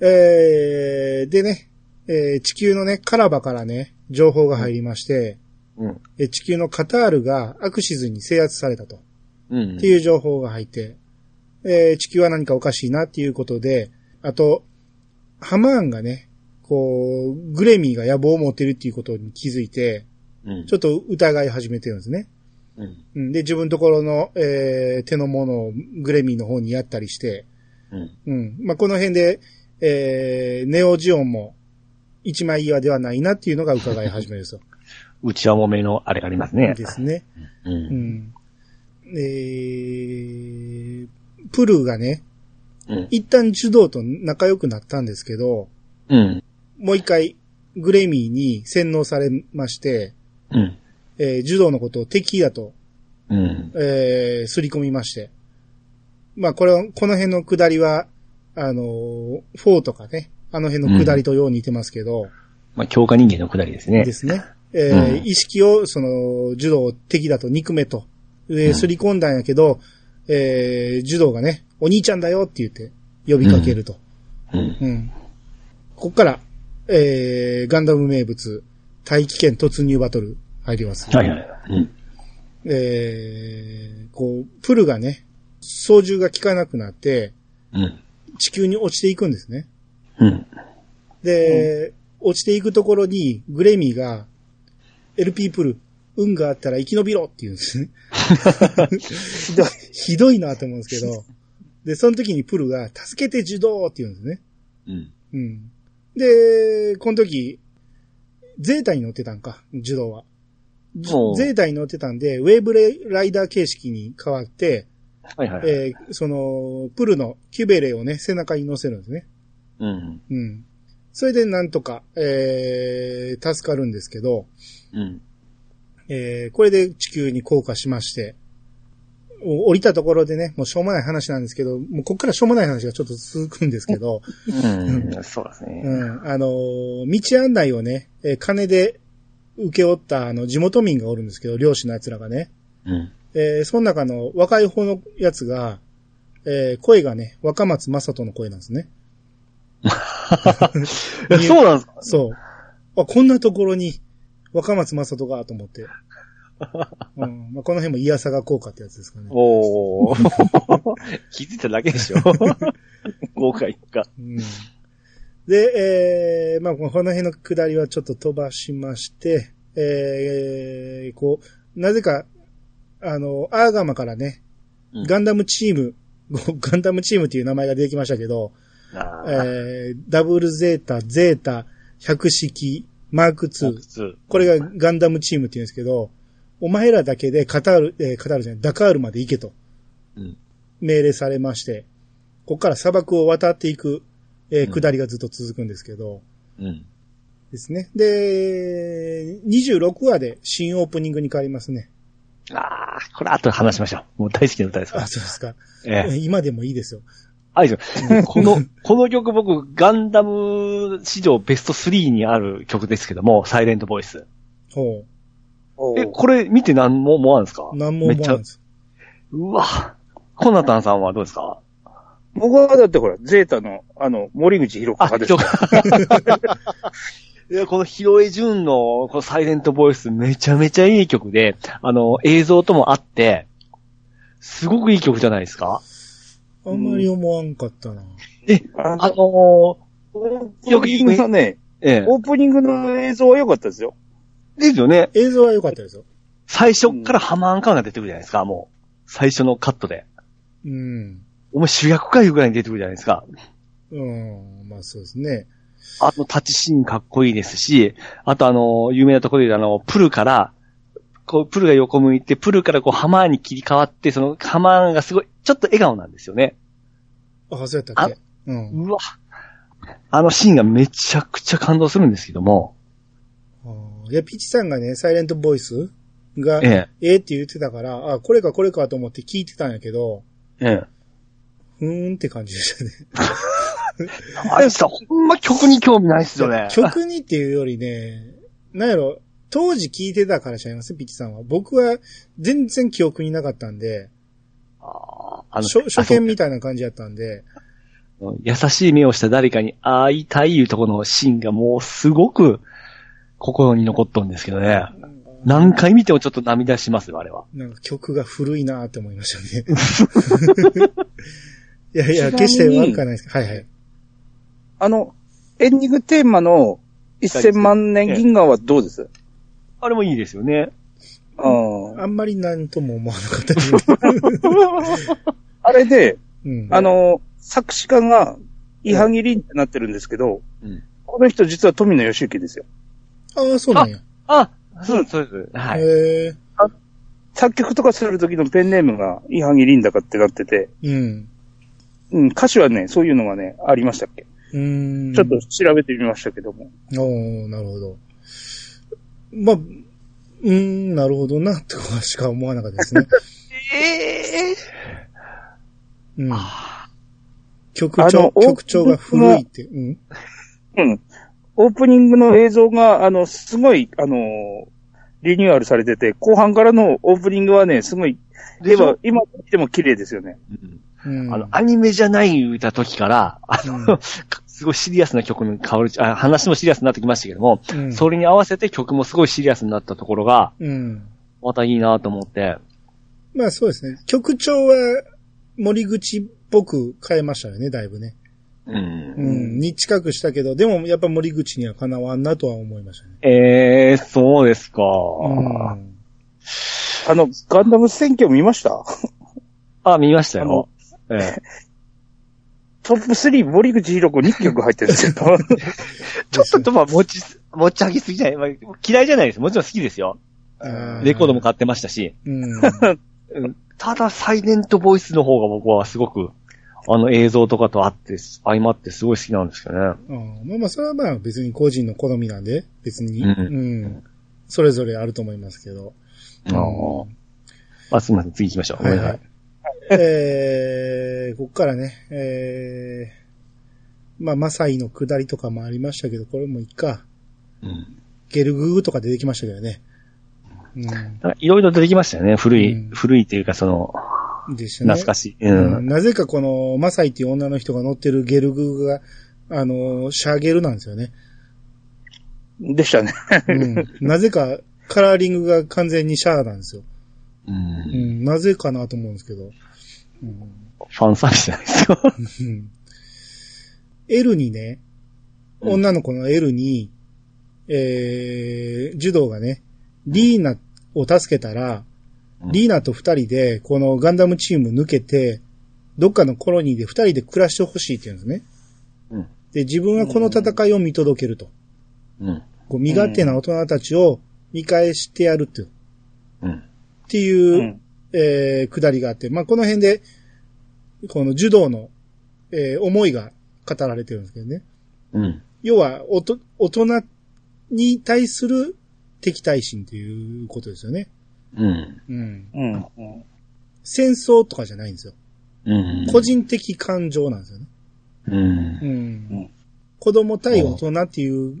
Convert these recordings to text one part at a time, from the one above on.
えー、でね、えー地球のね、カラバからね、情報が入りまして、うん。えー地球のカタールがアクシズに制圧されたと。うんって。いう情報が入って、えー地球は何かおかしいなっていうことで、あと、ハマーンがね、こう、グレミーが野望を持ってるっていうことに気づいて、うんちょっと疑い始めてるんですね。うん。うんで、自分のところの、えー手のものをグレミーの方にやったりして、うん。うん。まあ、この辺で、えーネオジオンも一枚岩ではないなっていうのが伺い始めですよ。内輪もめのあれがありますね。ですね。う。うんん。えー、プルがね、うん。一旦ジュドーと仲良くなったんですけど、うん。もう一回グレミーに洗脳されまして、うん。えー、ジュドーのことを敵だと、うん。えー、すり込みまして。まあ、これは、この辺の下りは、あのー、フォーとかね、あの辺の下りとよう似てますけど、まあ、強化人間のくだりですね。ですね。えーうん意識を、その、ジュドーを敵だと憎めと、えーうんすり込んだんやけど、えー、ジュドーがね、お兄ちゃんだよって言って呼びかけると。うん。うん。こっから、えー、ガンダム名物、大気圏突入バトル入ります。はいはい。うん。えー、こう、プルがね、操縦が効かなくなって、うん。地球に落ちていくんですね。うん。で、落ちていくところに、グレミーが、LP プル、運があったら生き延びろって言うんですね。ひどい、ひどいなと思うんですけど。で、その時にプルが、助けて受動って言うんですね。うん。うん。で、この時、ゼータに乗ってたんか、受動は。ゼータに乗ってたんで、ウェーブレライダー形式に変わって、はいはい。えーその、プルのキュベレをね、背中に乗せるんですね。うん。うん。それでなんとか、えー、助かるんですけど、うん。えー、これで地球に降下しまして、お降りたところでね、もうしょうもない話なんですけど、もうこっからしょうもない話がちょっと続くんですけど、うん。そうですね。うん、あのー道案内をね、えー金で受け負ったあの地元民がおるんですけど、漁師の奴らがね、うん。えー、その中の若い方のやつが、えー、声がね、若松正人の声なんですね。え そうなんですか？そう。あ、こんなところに若松正人がと思って。うんまあ、この辺もイヤサガ効果ってやつですかね。おー。気づいただけでしょ豪快か。うん、で、えー、まあ、この辺の下りはちょっと飛ばしまして、えー、こう、なぜか、あの、アーガマからね、うんガンダムチーム、ガンダムチームっていう名前が出てきましたけど、えー、ダブルゼータ、ゼータ、百式、マーク2。普通。これがガンダムチームって言うんですけど、お前らだけでカタール、えーカタールじゃない、ダカールまで行けとうん。命令されまして、ここから砂漠を渡っていく、えーうん下りがずっと続くんですけど、うん。ですね。で、26話で新オープニングに変わりますね。ああ、これ後で話しましょう。もう大好きな歌ですかあ、ら。そうですか。ええ。今でもいいですよ。あいいですよ。この、この曲僕、ガンダム史上ベスト3にある曲ですけども、サイレントボイス。ほえ、これ見て何も思わんですか？う。何もめっちゃ思わないで、す。うわ。コナタンさんはどうですか？僕はだってほら、ゼータの、あの、森口博子あ、派です曲。いや、このヒロエジュンのこのサイレントボイスめちゃめちゃいい曲で、あの、映像ともあって、すごくいい曲じゃないですか？あんまり思わんかったな。え、ああのー、オープニングのね、ええ、オープニングの映像は良かったですよ。ですよね。映像は良かったですよ。最初からハマーン感が出てくるじゃないですか、もう。最初のカットで。うん。お前主役かいうぐらいに出てくるじゃないですか。うん。まあそうですね。あのタッチシーンかっこいいですし、あとあの、有名なところであの、プルから、こう、プルが横向いて、プルからこう、ハマーンに切り替わって、その、ハマーンがすごい、ちょっと笑顔なんですよね。あ、そうやったっけ？うん。うわ。あのシーンがめちゃくちゃ感動するんですけども、いや、ピッチさんがね、サイレントボイスが、えええって言ってたから、あ、これかこれかと思って聞いてたんやけど、え、ええ。ふーんって感じでしたね。あれさ、ほんま曲に興味ないっすよね。曲にっていうよりね、なんやろ、当時聞いてたからちゃいます？ピッチさんは。僕は全然記憶になかったんで、あーあの初初見みたたいな感じやったんで、優しい目をした誰かに会いたいいうところのシーンがもうすごく心に残っとんですけどね。何回見てもちょっと涙しますよ、あれは。なんか曲が古いなって思いましたね。いやいや、決して悪くはないですけど。はいはい。あの、エンディングテーマの1000万年銀河はどうです？あれもいいですよね。うんあんまりなんとも思わなかったですあれで、うん。あの、作詞家が、イハギリンってなってるんですけど、うん。この人実は富野義行ですよ。ああ、そうなんや。あ、そうです、そうです。はい。へえ。作曲とかする時のペンネームが、イハギリンだかってなってて、うん。うん、歌詞はね、そういうのがね、ありましたっけ、うーん。ちょっと調べてみましたけども。おー、なるほど。まあ、うーん、なるほどな、とかしか思わなかったですね。ええうん。曲あ調の、曲調が古いって。うん。うん。オープニングの映像が、あの、すごい、あの、リニューアルされてて、後半からのオープニングはね、すごい、でも、今見ても綺麗ですよね。うん。あの、アニメじゃない歌時から、あうんの、すごいシリアスな曲に変わる、あ話もシリアスになってきましたけども、うんそれに合わせて曲もすごいシリアスになったところが、うん。またいいなと思って、まあそうですね。曲調は森口っぽく変えましたよね、だいぶね。う。うんん。に近くしたけど、でもやっぱ森口にはかなわんなとは思いましたね。ええー、そうですか。うん。あの、ガンダム選挙見ました？あ、見ましたよ。ええトップ3、森口博子2曲入ってるんですよ。ちょっと、まあ、持ち、持ち上げすぎじゃない、まあ、嫌いじゃないです。もちろん好きですよ。あレコードも買ってましたし。ただ、サイレントボイスの方が僕はすごく、あの映像とかとあって、相まってすごい好きなんですけどね。うんまあまあ、それはまあ別に個人の好みなんで、別に。うんうん。それぞれあると思いますけど。ああ。あ、すみません。次行きましょう。はいはい。えー、こっからね、えー、まあ、マサイの下りとかもありましたけど、これもいいか。うん。ゲルグーとか出てきましたけどね。いろいろ出てきましたよね。古い、うん古いっていうか、その、うん。でしたね。懐かしい。ううんん。なぜかこの、マサイっていう女の人が乗ってるゲルグーが、あの、シャーゲルなんですよね。でしたね。うん。なぜか、カラーリングが完全にシャーなんですよ。う。うんん。なぜかなと思うんですけど。うんファンサービスじゃないですか。うん L にね、うん女の子の L に、えー、児童がね、リーナを助けたら、うんリーナと二人で、このガンダムチーム抜けて、どっかのコロニーで二人で暮らしてほしいって言うんですね。うん。で、自分はこの戦いを見届けると。うん。こう身勝手な大人たちを見返してやるっていううん。っていう、うん。えー、くだりがあって、まあ、この辺で、この柔道の、えー思いが語られてるんですけどね。うん。要は、おと、大人に対する敵対心っていうことですよね。うん。うん。うん。うん。戦争とかじゃないんですよ。うん。個人的感情なんですよね。うんう。ん。子供対大人っていう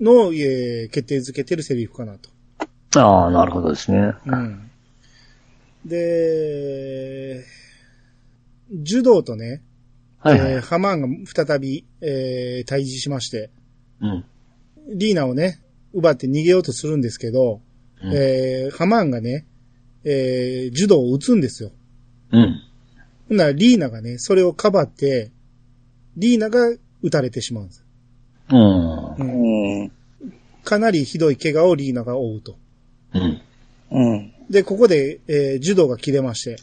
のを、えー決定づけてるセリフかなと。ああ、なるほどですね。うん。で、柔道とね、はいはい。えーハマーンが再び、えー対峙しまして、うん。リーナをね、奪って逃げようとするんですけど、うんえーハマーンがね、えー、柔道を撃つんですよ。うん。ほんならリーナがね、それをかばって、リーナが撃たれてしまうんです。うん。うんうん。かなりひどい怪我をリーナが負うと。うん。うん。で、ここで、えー柔道が切れまして、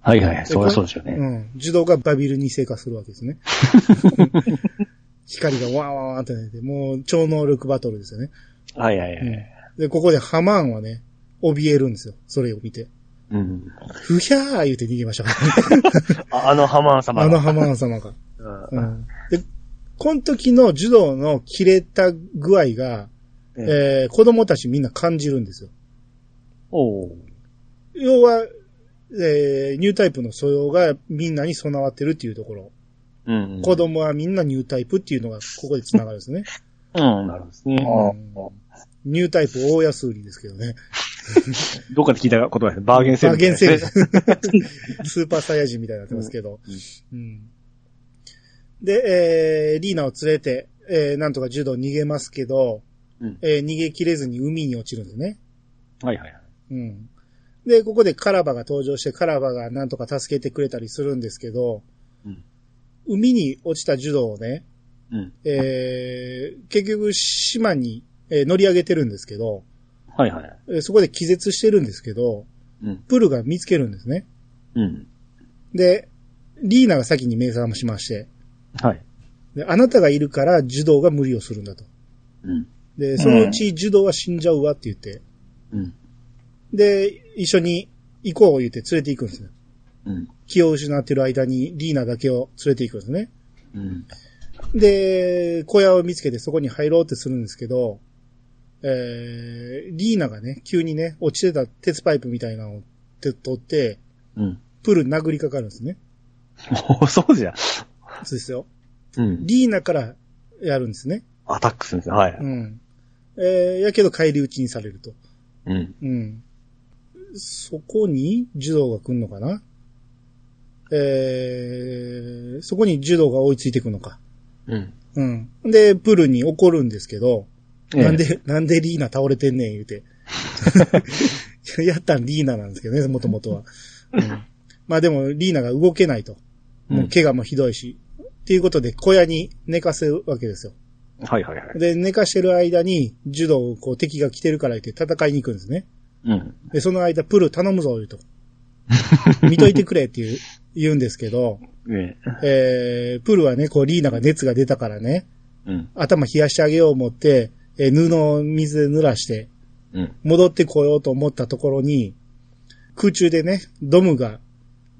はいはい。そりゃそうですよね。うん。柔道がバビルに生化するわけですね。光がワーワーって出て、もう超能力バトルですよね。はいはいはうんい。で、ここでハマーンはね、怯えるんですよ。それを見て。うん。ふひゃー言うて逃げましたからね。ああのハマーン様が。あのハマーン様が。ううんん。で、この時の柔道の切れた具合が、ええー子供たちみんな感じるんですよ。要は、えーニュータイプの素養がみんなに備わってるっていうところ。うん。子供はみんなニュータイプっていうのがここで繋がるんですね。うん、なるほどですね。あニュータイプ大安売りですけどね。どっかで聞いた言葉です。バーゲンセール。バーゲンセール。スーパーサイヤ人みたいになってますけど。うんで、えー、リーナを連れて、えー、なんとか柔道逃げますけど、うん。えー逃げ切れずに海に落ちるんですね。はいはいはい。うん。で、ここでカラバが登場して、カラバがなんとか助けてくれたりするんですけど、うん。海に落ちた柔道をね、うん。えー、結局島に、えー乗り上げてるんですけど、はいはい。えーそこで気絶してるんですけど、うん。プルが見つけるんですね。うん。で、リーナが先に目覚ましまして、はい。であなたがいるから柔道が無理をするんだと。うん。で、そのうち柔道は死んじゃうわって言って、うん。で、一緒に行こう言って連れて行くんですね。うん。気を失ってる間にリーナだけを連れて行くんですね。うん。で、小屋を見つけてそこに入ろうってするんですけど、えー、リーナがね、急にね、落ちてた鉄パイプみたいなのをて取って、うん。プル殴りかかるんですね。もうそうじゃん。そうですよ。うん。リーナからやるんですね。アタックするんですよ。はい。うん。えー、やけど返り討ちにされると。うん。うん。そこに柔道が来るのかな？えー、そこに柔道が追いついていくのか？うん。うん。で、プルに怒るんですけど、ええなんで、なんでリーナ倒れてんねん言うて。やったんリーナなんですけどね、もともとは。うんまあでも、リーナが動けないと。もう怪我もひどいし。っていうことで、小屋に寝かせるわけですよ。はいはいはい。で、寝かしてる間に、柔道をこう敵が来てるから言って戦いに行くんですね。うん。で、その間、プル頼むぞ、言うと。見といてくれって言う、言うんですけど、ねえー、プルはね、こう、リーナが熱が出たからね、うん。頭冷やしてあげよう思って、えー布を水で濡らして、うん。戻ってこようと思ったところに、空中でね、ドムが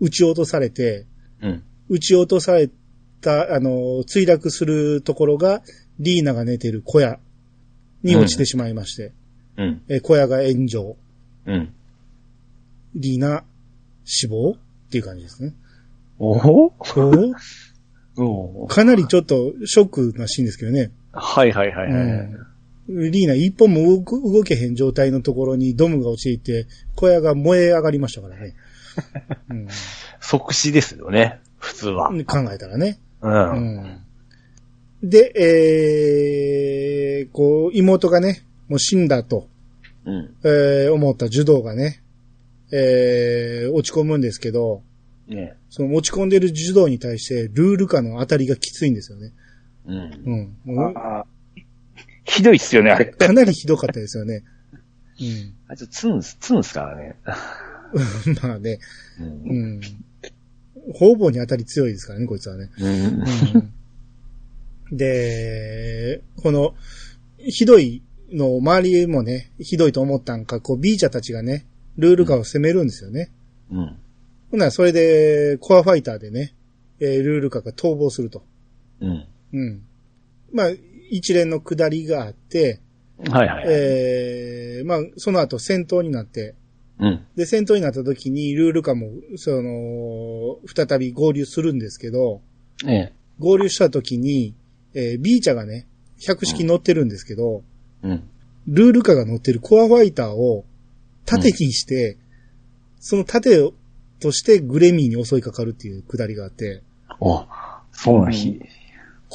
撃ち落とされて、うん。撃ち落とされた、あの、墜落するところが、リーナが寝てる小屋に落ちてしまいまして、うん。えー小屋が炎上、うん。リーナ死亡っていう感じですね。おおおおかなりちょっとショックなシーンですけどね。はいはいはいはい。うんリーナ一本も動く動けへん状態のところにドムが落ちていて、小屋が燃え上がりましたからね。即死ですよね。普通は。うん、考えたらね。う。うんん。で、えー、こう、妹がね、もう死んだと、うん。えー、思った樹道がね、えー、落ち込むんですけど、ねその落ち込んでる樹道に対して、ルール化の当たりがきついんですよね。うん。うん。もうああひどいっすよね、あれ。かなりひどかったですよね。うん。あ、ちょっとツンス、ツンスからね。まあね、うんうん。方々に当たり強いですからね、こいつはね。うん。うん、で、この、ひどいのを周りもね、ひどいと思ったんか、こう、ビーチャーたちがね、ルール化を攻めるんですよね。うん。ほんならそれで、コアファイターでね、えールール化が逃亡すると。うん。うん。まあ、一連の下りがあって、はいはい。えー、まあ、その後戦闘になって、うん。で、戦闘になった時にルール化も、その、再び合流するんですけど、ええ。合流した時に、えー、ビーチャがね、百式乗ってるんですけど、うん。ルール化が乗ってるコアファイターを盾にして、その盾をとしてグレミーに襲いかかるっていうくだりがあって、お、そうな日。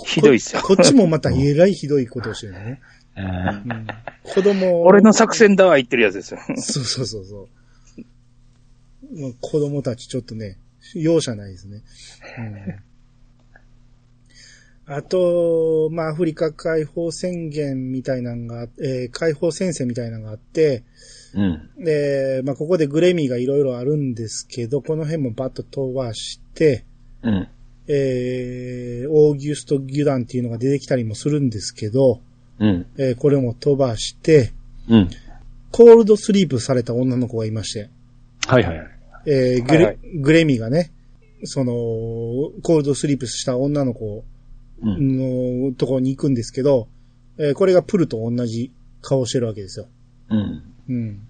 ひどいっすよ。こっちもまたえらいひどいことをしてるね。ええうん子供を俺の作戦だわ言ってるやつですよ。そうそうそうそう。もう子供たちちょっとね、容赦ないですね。うん、あと、まあ、アフリカ解放宣言みたいなのがあ、えー解放戦線みたいなのがあって、うん。で、まあ、ここでグレミーがいろいろあるんですけど、この辺もバッと飛ばして、うん。えー、オーギュスト・ギュダンっていうのが出てきたりもするんですけど、うん。えーこれも飛ばして、うん。コールドスリープされた女の子がいまして、はいはいはい。えーグレ、はいグレミがね、その、コールドスリープした女の子うん。のところに行くんですけど、えーこれがプルと同じ顔してるわけですよ。うん。うん。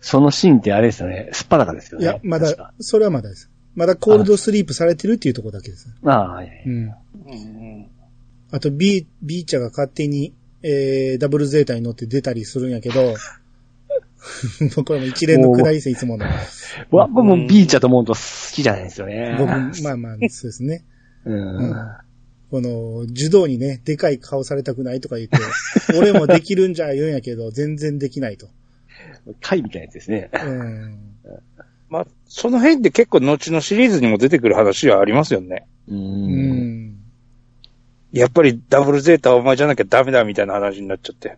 そのシーンってあれですよね。すっぱだかですよね。いや、まだ、それはまだです。まだコールドスリープされてるっていうところだけです。ああ、はいはい。うん。うんあと、ビー、ビーチャが勝手に、えー、ダブルゼータに乗って出たりするんやけど、もうこれも一連の下り線いつもの。わ、僕もビーチだと思うと好きじゃないですよね。僕、まあまあ、そうですね。うん。この、樹道にね、でかい顔されたくないとか言って、俺もできるんじゃ言うんやけど、全然できないと。貝みたいなやつですね。うん。まあ、その辺って結構後のシリーズにも出てくる話はありますよね。う。うんん。やっぱりダブルゼータはお前じゃなきゃダメだみたいな話になっちゃって。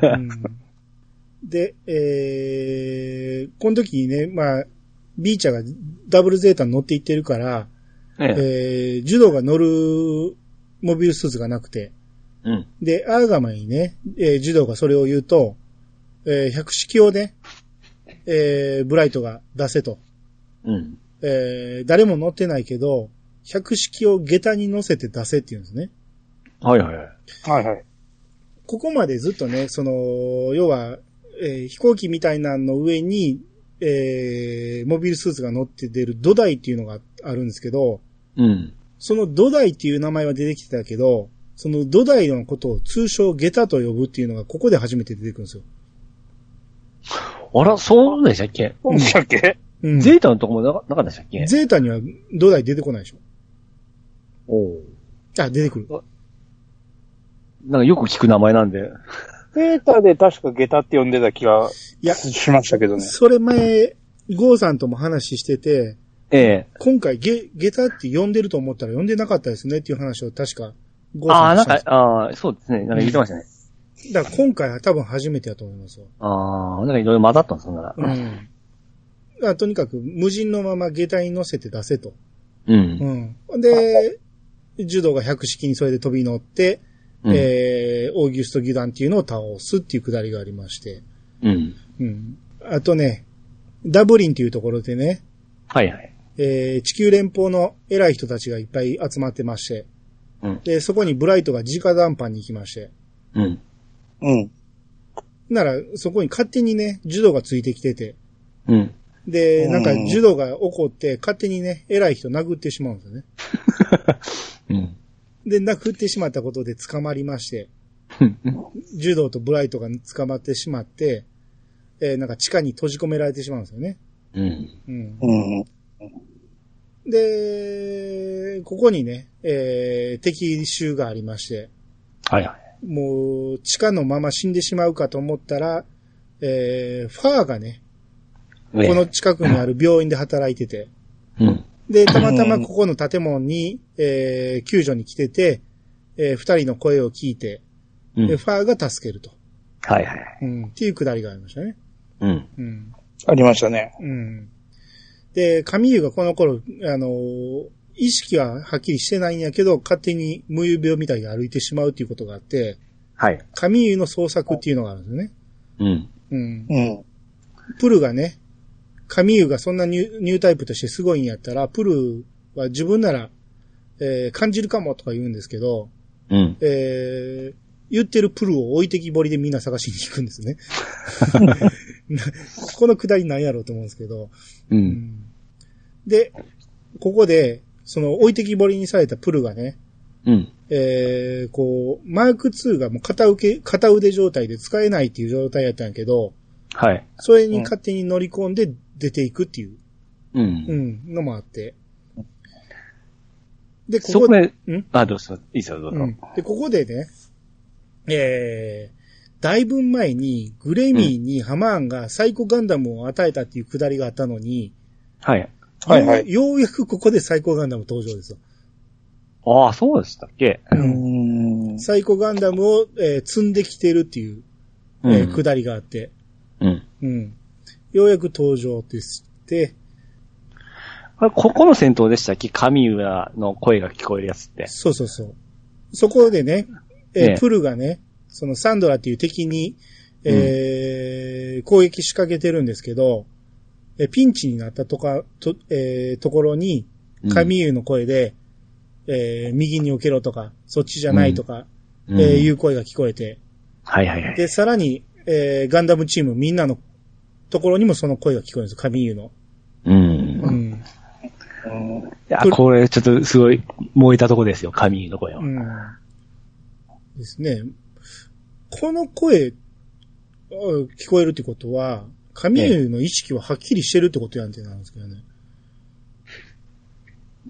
うんで、えー、この時にね、まあ、ビーチャーがダブルゼータに乗っていってるから、ええ。えー、ジュドが乗るモビルスーツがなくて、うん。で、アーガマにね、えー、ジュドがそれを言うと、えー、百式をね、えー、ブライトが出せと。うん。えー、誰も乗ってないけど、百式を下駄に乗せて出せって言うんですね。はいはいはい。はいはい。ここまでずっとね、その、要は、えー飛行機みたいなの上に、えーモビルスーツが乗って出る土台っていうのがあるんですけど、うん。その土台っていう名前は出てきてたけど、その土台のことを通称下駄と呼ぶっていうのがここで初めて出てくるんですよ。あら、そうでしたっけ？そうでしたっけ？うん。ゼータのとこもなかなかったでしたっけ？ゼータには土台出てこないでしょ。おあ、出てくる。なんかよく聞く名前なんで。ゼータで確かゲタって呼んでた気がいやしましたけどね。それ前、ゴーさんとも話してて、ええ。今回ゲ、下駄って呼んでると思ったら呼んでなかったですねっていう話を確か、ゴーああ、なんかああ、そうですね。なんか言ってましたね。だから今回は多分初めてだと思いますよ。ああ、なんかいろいろ混ざったんです、そんなら。うん。だからとにかく無人のまま下駄に乗せて出せと。うん。うん。で、柔道が百式にそれで飛び乗って、うんえー、オーギュスト・ギュダンっていうのを倒すっていうくだりがありまして。うん。うん。あとね、ダブリンっていうところでね、はいはい。えー、地球連邦の偉い人たちがいっぱい集まってまして、うん。で、そこにブライトが直談判に行きまして、うん。うん。なら、そこに勝手にね、柔道がついてきてて、うん。で、うんなんか柔道が怒って、勝手にね、偉い人殴ってしまうんですよね。うん。で、殴ってしまったことで捕まりまして、柔道とブライトが捕まってしまって、えーなんか地下に閉じ込められてしまうんですよね。うん。うん。うん。で、ここにね、えー敵襲がありまして、はいはい。もう、地下のまま死んでしまうかと思ったら、えーファーがね、ここの近くにある病院で働いてて、うん。で、たまたまここの建物に、えー救助に来てて、えー二人の声を聞いて、うん。でファーが助けると。はいはい。うん。っていうくだりがありましたね。うん。うん。ありましたね。うん。で、カミーユがこの頃、あのー意識ははっきりしてないんやけど、勝手に無遊病みたいに歩いてしまうっていうことがあって、はい。カミーユの創作っていうのがあるんですよね。うん。うん。うん。プルがね、カミーユがそんなニュニュータイプとしてすごいんやったら、プルは自分なら、えー感じるかもとか言うんですけど、うん。えー言ってるプルを置いてきぼりでみんな探しに行くんですね。このくだりなんやろうと思うんですけど。う。うんんで、ここで、その置いてきぼりにされたプルがね、うん。えー、こう、マーク2がもう片受け、片腕状態で使えないっていう状態やったんやけど、はい。それに勝手に乗り込んで出ていくっていう、う。うんん、のもあって。で、こそこでん、あ、どうぞ。いいですよ、どうぞ。うん。で、ここでね、えー、だいぶ前にグレミーにハマーンがサイコガンダムを与えたっていうくだりがあったのに、はい。はいはい。ようやくここでサイコガンダム登場ですよ。ああ、そうでしたっけ？うん。サイコガンダムを、えー積んできてるっていう、えーうんくだりがあって、うん。うん。ようやく登場ですって、これここの戦闘でしたっけ？神浦の声が聞こえるやつって。そうそうそう。そこでね、えーええプルがね、そのサンドラっていう敵に、えー攻撃仕掛けてるんですけど、えーピンチになったとか、と、えーところに、うんカミーユの声で、えー右に避けろとか、そっちじゃないとか、うんえーいう声が聞こえて、はいはいはい。で、さらに、えーガンダムチームみんなのところにもその声が聞こえるんですよ、カミーユの。うん。うん。うんいや、これちょっとすごい燃えたとこですよ、神の声は。うん。ですね。この声、あ聞こえるってことは、カミーユの意識ははっきりしてるってことやんってなんですけどね。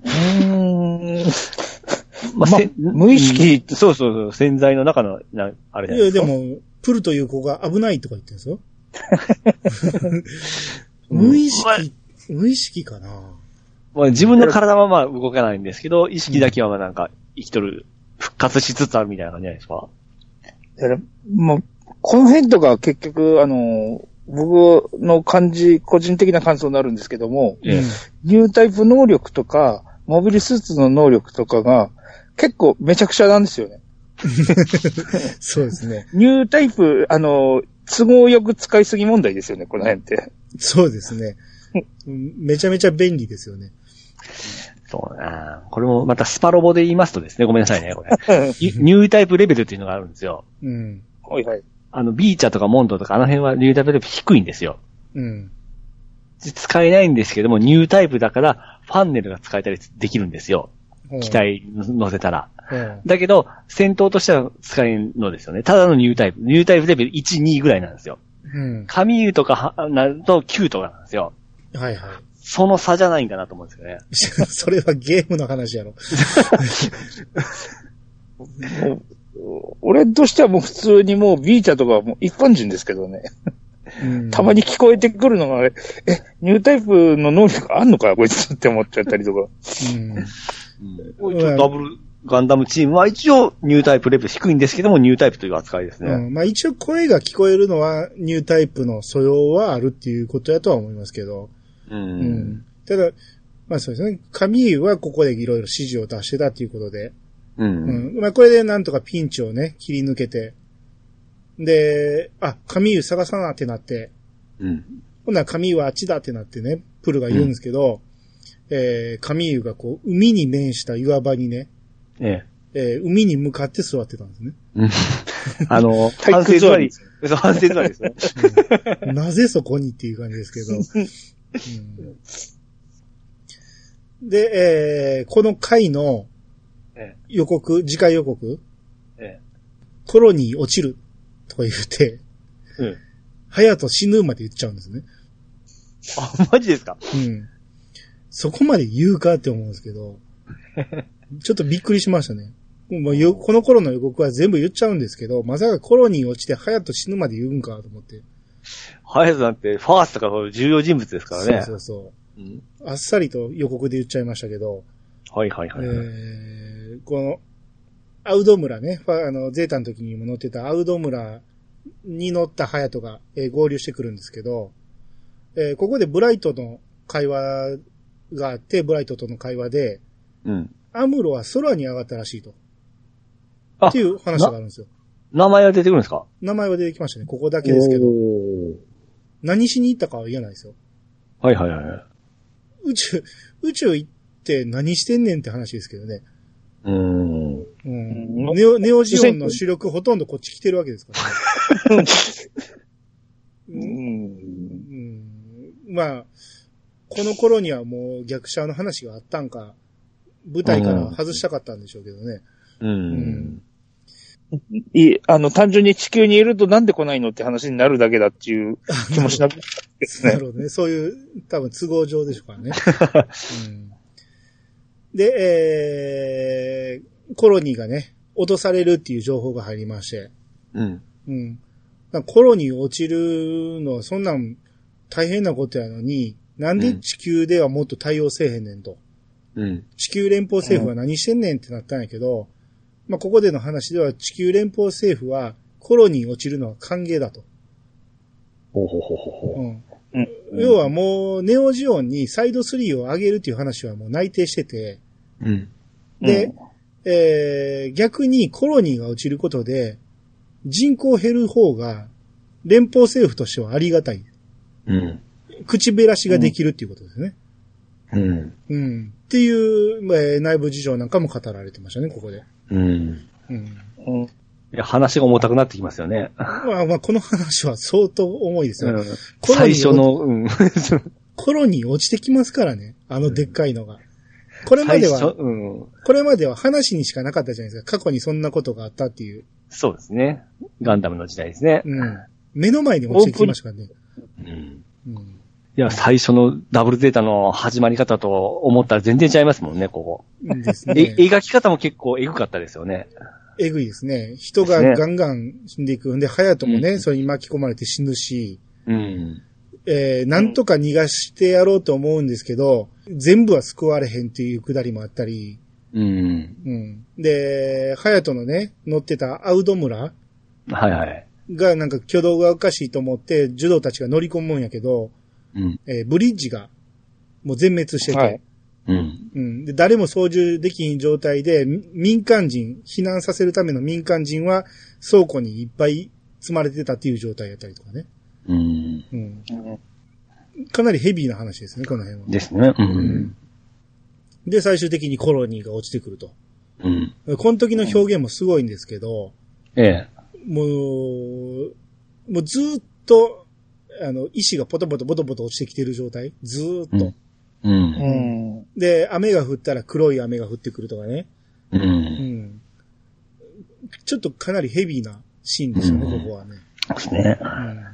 うん。まあ、ませ無意識うんそうそうそう、洗剤の中の、なあれじゃいや、ないですか。でも、プルという子が危ないとか言ってるんですよ。無意識、無意識かなまあ、自分の体はまあ動かないんですけど、意識だけはまあなんか生きとる、復活しつつあるみたいな感じじゃないですか。だからもう、この辺とか結局、あの、僕の感じ、個人的な感想になるんですけども、ええニュータイプ能力とか、モビルスーツの能力とかが、結構めちゃくちゃなんですよね。そうですね。ニュータイプ、あの、都合よく使いすぎ問題ですよね、この辺って。そうですね。うんめちゃめちゃ便利ですよね。そうだなこれもまたスパロボで言いますとですね、ごめんなさいね、これ。ニュニュータイプレベルっていうのがあるんですよ。うん。はいはい。あの、ビーチャーとかモンドとかあの辺はニュータイプレベル低いんですよ。うん。使えないんですけども、ニュータイプだから、ファンネルが使えたりできるんですよ。機体乗せたら。うん。だけど、戦闘としては使えんのですよね。ただのニュータイプ。ニュータイプレベル1、2ぐらいなんですよ。うん。カミーユとかはなると9とかなんですよ。はいはい。その差じゃないんだなと思うんですよね。それはゲームの話やろ。俺としてはもう普通にもうビーチャーとかはもう一般人ですけどね。うんたまに聞こえてくるのが、え、ニュータイプの能力あんのかこいつって思っちゃったりとか。うん。うん、一応ダブルガンダムチームは一応ニュータイプレベル低いんですけども、ニュータイプという扱いですね。うん。まあ一応声が聞こえるのはニュータイプの素養はあるっていうことやとは思いますけど。うん。うん。ただ、まあそうですね。カミーユはここでいろいろ指示を出してたっていうことで。うん。うん。まあこれでなんとかピンチをね、切り抜けて。で、あ、カミーユ探さなってなって。うん。ほんならカミーユはあっちだってなってね、プルが言うんですけど、えー、カミーユがこう、海に面した岩場にね、ええー海に向かって座ってたんですね。え。うん。あの、体反省座り反省座りですね。なぜそこにっていう感じですけど。うんで、えーこの回のえ予告、次回予告、え。えコロニー落ちる？とか言って、え。うん。ハヤト死ぬまで言っちゃうんですね。あ、マジですか？うん。そこまで言うかって思うんですけど、ちょっとびっくりしましたね。もうよこの頃の予告は全部言っちゃうんですけど、まさかコロニー落ちてハヤト死ぬまで言うんかと思って。ハヤトなんて、ファーストとか重要人物ですからね。そうそうそう。うんあっさりと予告で言っちゃいましたけど、はいはいはい。えー、この、アウド村ね、あの、ゼータの時にも乗ってたアウド村に乗ったハヤトが、えー合流してくるんですけど、えーここでブライトの会話があって、ブライトとの会話で、うん。アムロは空に上がったらしいと。あっていう話があるんですよ。名前は出てくるんですか？名前は出てきましたね。ここだけですけど。何しに行ったかは言えないですよ。はいはいはい。宇宙、宇宙行って何してんねんって話ですけどね。うーん。うん。うんネオ、ネオジオンの主力ほとんどこっち来てるわけですからね。うんうんまあ、この頃にはもう逆者の話があったんか、舞台から外したかったんでしょうけどね。ううんん。いい、あの、単純に地球にいるとなんで来ないのって話になるだけだっていう気もしなくですね。なるほどね。そういう、多分都合上でしょうからね。うん、で、えー、コロニーがね、落とされるっていう情報が入りまして。うん。うん。コロニー落ちるのはそんなん大変なことやのに、なんで地球ではもっと対応せえへんねんと。うん。地球連邦政府は何してんねんってなったんやけど、まあ、ここでの話では地球連邦政府はコロニー落ちるのは歓迎だと。ほうほうほうほうほうん。うん要はもう、ネオジオンにサイド3を上げるっていう話はもう内定してて、う。うん。で、えー、逆にコロニーが落ちることで、人口減る方が、連邦政府としてはありがたい。うん。口減らしができるっていうことですね。うん。うん。っていう、まあえー内部事情なんかも語られてましたね、ここで。うん。うん。うんいや、話が重たくなってきますよね。まあまあ、この話は相当重いですよ。うんコロニー最初の、うん。コロニー落ちてきますからね。あのでっかいのが。これまでは、うん。これまでは話にしかなかったじゃないですか。過去にそんなことがあったっていう。そうですね。ガンダムの時代ですね。うん。目の前に落ちてきましたからね。うん。うん。いや、最初のダブルゼータの始まり方と思ったら全然違いますもんね、ここ。ですえ、ね。描き方も結構エグかったですよね。えぐいですね。人がガンガン死んでいく。んで、隼人もね、うんそれに巻き込まれて死ぬし、うん。えー、なんとか逃がしてやろうと思うんですけど、全部は救われへんっていうくだりもあったり、うん。うん。で、隼人のね、乗ってたアウド村はいはい。がなんか挙動がおかしいと思って、ジュドーたちが乗り込むんやけど、うん。えーブリッジがもう全滅してて、はい。うん。うん。で、誰も操縦できひん状態で、み民間人、避難させるための民間人は倉庫にいっぱい積まれてたっていう状態やったりとかね。うん。うん。うんかなりヘビーな話ですね、この辺は。ですね。うん。で、最終的にコロニーが落ちてくると。うん。この時の表現もすごいんですけど、ええ。もう、もうずーっと、あの、石がポトポトポトポト落ちてきてる状態ずーっと。うん。うん。で、雨が降ったら黒い雨が降ってくるとかね。う。うんん。ちょっとかなりヘビーなシーンでしたね、うんここはね。ですね。うん。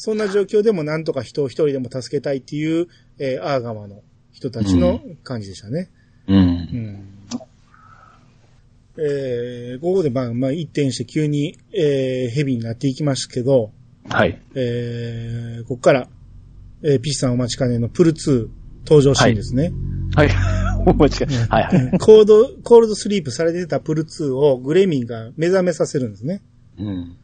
そんな状況でもなんとか人を一人でも助けたいっていう、えーアーガマの人たちの感じでしたね。う。うんん。えー、ここでまあ、まあ、一転して急に、えー、ヘビーになっていきますけど、はい。えー、ここから、えー、ピッチさんお待ちかねのプル2登場シーンですね。はい。お待ちかはいはい。コード、コールドスリープされてたプル2をグレミンが目覚めさせるんですね。うん。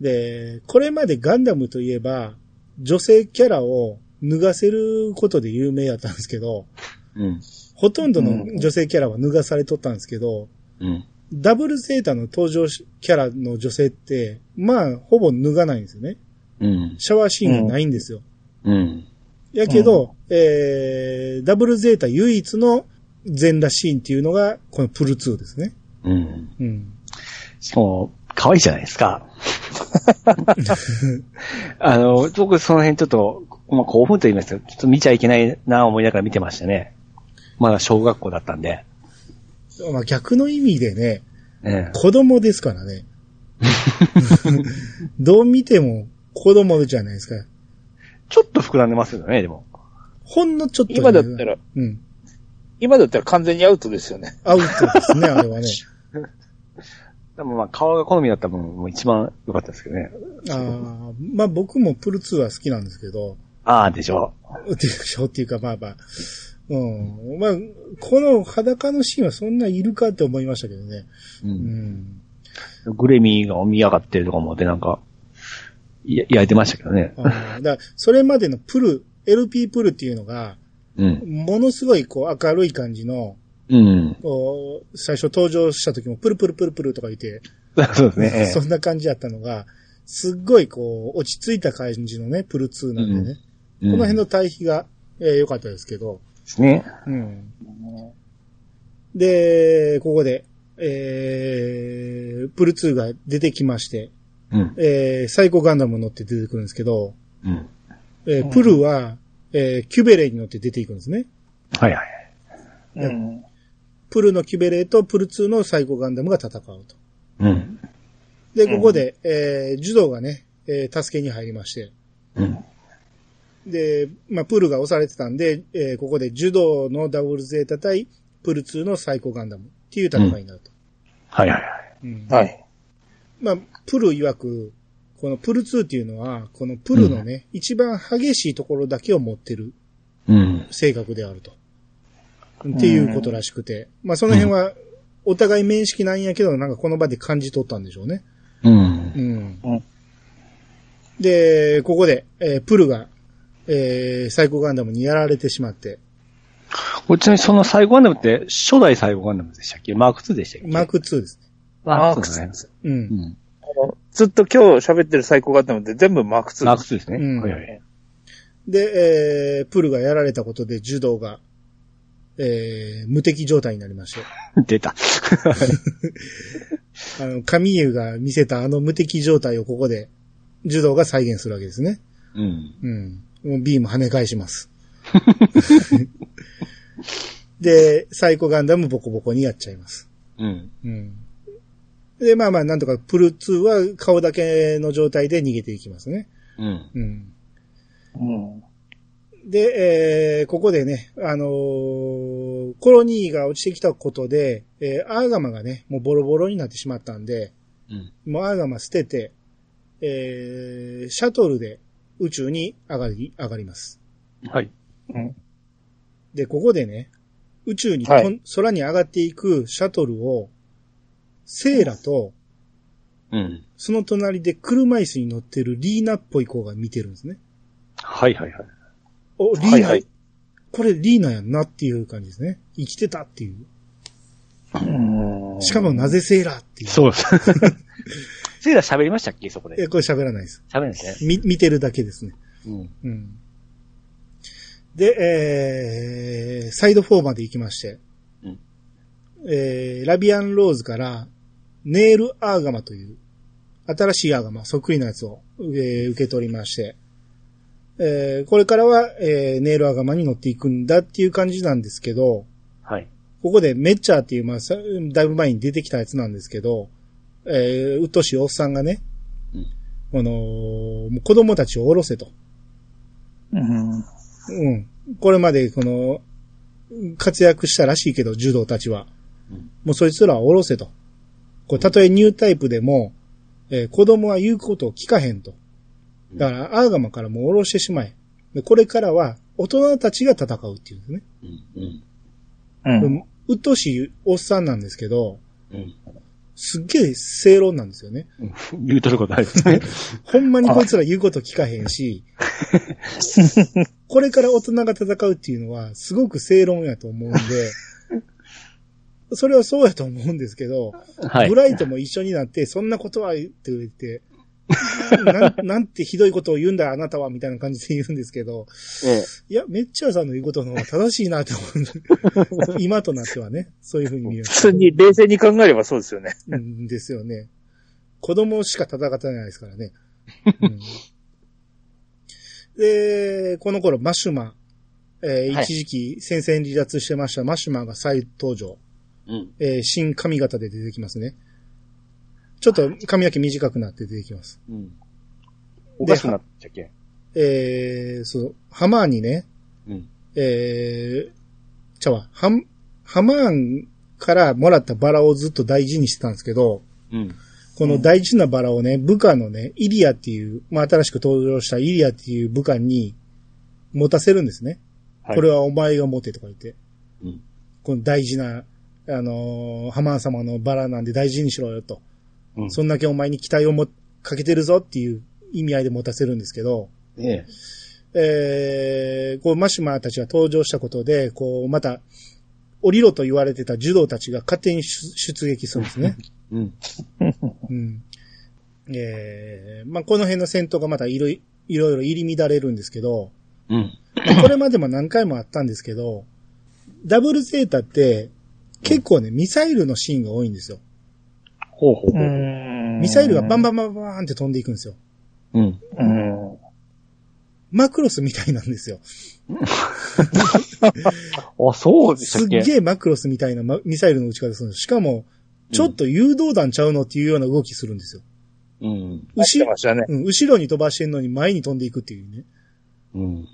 で、これまでガンダムといえば、女性キャラを脱がせることで有名やったんですけど、うん。ほとんどの女性キャラは脱がされとったんですけど、うん。ダブルゼータの登場しキャラの女性って、まあ、ほぼ脱がないんですよね。うん。シャワーシーンがないんですよ。うん。やけど、えー、ダブルゼータ唯一の全裸シーンっていうのが、このプル2ですね。うん。うん。しかも、可愛いじゃないですか。あの、僕その辺ちょっと、まあ、興奮と言いますと、ちょっと見ちゃいけないな思いながら見てましたね。まだ小学校だったんで。まあ、逆の意味でね、ええ子供ですからね。どう見ても子供じゃないですか。ちょっと膨らんでますよね、でも。ほんのちょっと、今だったら、うん。今だったら完全にアウトですよね。アウトですね、あれはね。でもまあ、顔が好みだった分、もう一番良かったですけどね。ああ、まあ僕もプル2は好きなんですけど、ああ、でしょでしょっていうかまあまあ、うん。まあ、この裸のシーンはそんないるかって思いましたけどね。う。う。うんん。グレミーが見やがってるとかもで、なんか、い焼いてましたけどね。あーだからそれまでのプル、LP プルっていうのが、うん。ものすごいこう明るい感じの、うん。最初登場した時もプルプルプルプルとか言って、そうですね。ええそんな感じやったのが、すっごいこう、落ち着いた感じのね、プル2なんでね。うんこの辺の対比が、えー良かったですけど、ですね。うん。で、ここで、えー、プル2が出てきまして、うん。えー、サイコガンダム乗って出てくるんですけど、うん。えープルは、えー、キュベレーに乗って出ていくんですね。はいはい。うん。プルのキュベレーとプル2のサイコガンダムが戦うと。うん。で、ここで、えー、ジュドーがね、えー、助けに入りまして、うん。で、まあ、プルが押されてたんで、えーここでジュドーのダブルゼータ対プル2のサイコガンダムっていう戦いになると。はいはいはい。うんはい。まあ、プル曰く、このプル2っていうのは、このプルのね、一番激しいところだけを持ってるうん。性格であると。っていうことらしくて。まあ、その辺は、お互い面識ないんやけど、なんかこの場で感じ取ったんでしょうね。うん。うん。うんで、ここで、えープルが、えーサイコガンダムにやられてしまって、これちなみにそのサイコガンダムって、初代サイコガンダムでしたっけ？マーク2でしたっけ？マーク2ですね。マーク2ですね。うん。うん。あのずっと今日喋ってるサイコガンダムって全部マーク2マークです。2ですね。うんはいはい。で、えープルがやられたことで、柔道が、えー無敵状態になりまして、出た。あの、神優が見せたあの無敵状態をここで、柔道が再現するわけですね。うん。うん。もうビーム跳ね返します。で、サイコガンダムボコボコにやっちゃいます。うん。うん。で、まあまあ、なんとかプル2は顔だけの状態で逃げていきますね。うん。うん。うん。で、えーここでね、あのーコロニーが落ちてきたことで、えーアーガマがね、もうボロボロになってしまったんで、うん。もうアーガマ捨てて、えーシャトルで宇宙に上がり、上がります。はい。で、ここでね、宇宙にはい空に上がっていくシャトルを、セーラと、うん。その隣で車椅子に乗ってるリーナっぽい子が見てるんですね。はいはいはい。お、リーナ、はいはいこれリーナやんなっていう感じですね。生きてたっていう。うんしかもなぜセーラーっていう。そうです。セーラ喋りましたっけ？そこで。え、これ喋らないです。喋るんですね。み、見てるだけですね。うん。うん。で、えー、サイド4まで行きまして、うんえー、ラビアンローズから、ネールアーガマという、新しいアーガマ、そっくりなやつを、えー受け取りまして、えー、これからは、えー、ネールアーガマに乗っていくんだっていう感じなんですけど、はい。ここでメッチャーっていう、まあ、さだいぶ前に出てきたやつなんですけど、えー、うっとうしいおっさんがね、うんこの、もう子供たちを降ろせと。うんうん。これまでこの、活躍したらしいけど、柔道たちは。うんもうそいつらは降ろせと。これ、たとえニュータイプでも、えー子供は言うことを聞かへんと。だから、アーガマからもう降ろしてしまえ。でこれからは、大人たちが戦うっていうんですね。うん。うん。うん。うっとうしいおっさんなんですけど、うん。すっげえ正論なんですよね。う ん言うとることないですね。ほんまにこいつら言うこと聞かへんし、これから大人が戦うっていうのは、すごく正論やと思うんで、それはそうやと思うんですけど、はいブ。ライトも一緒になって、そんなことは言って言って、なんなんてひどいことを言うんだあなたはみたいな感じで言うんですけど、えいや、めっちゃさんの言うことの方が正しいなと思う。今となってはね、そういうふうに見えます。普通に冷静に考えればそうですよね。うんですよね。子供しか戦ってないですからね。うんで、この頃、マシュマ、えーはい一時期戦線離脱してましたマシュマが再登場。うん。えー新髪型で出てきますね。ちょっと髪の毛短くなって出てきます。うん。おかしくなっちゃっけえー、そう、ハマーンにね、うん。えー、ちゃうわ、ハン、ハマーンからもらったバラをずっと大事にしてたんですけど、うん。この大事なバラをね、部下のね、イリアっていう、まあ、新しく登場したイリアっていう部下に持たせるんですね。はいこれはお前が持てとか言って。うん。この大事な、あのーハマーン様のバラなんで大事にしろよと。うん。そんだけお前に期待をもかけてるぞっていう意味合いで持たせるんですけど、ええー、こう、マシュマーたちが登場したことで、こう、また、降りろと言われてた呪道たちが勝手に出出撃するんですね。え。うん。うん。えー、まあ、この辺の戦闘がまたいろいいろ入り乱れるんですけど、うん。まあこれまでも何回もあったんですけど、ダブルゼータって結構ね、ミサイルのシーンが多いんですよ。ほうほうほう。んミサイルがバンバン。ンバンバーンって飛んでいくんですよ。うん。うん。マクロスみたいなんですよ。あ、そうでしたっけ？すっげえマクロスみたいなまミサイルの撃ち方するんです。しかも、ちょっと誘導弾ちゃうのっていうような動きするんですよ。うん。し後てましたね。うん後ろに飛ばしてんのに前に飛んでいくっていうね。うん。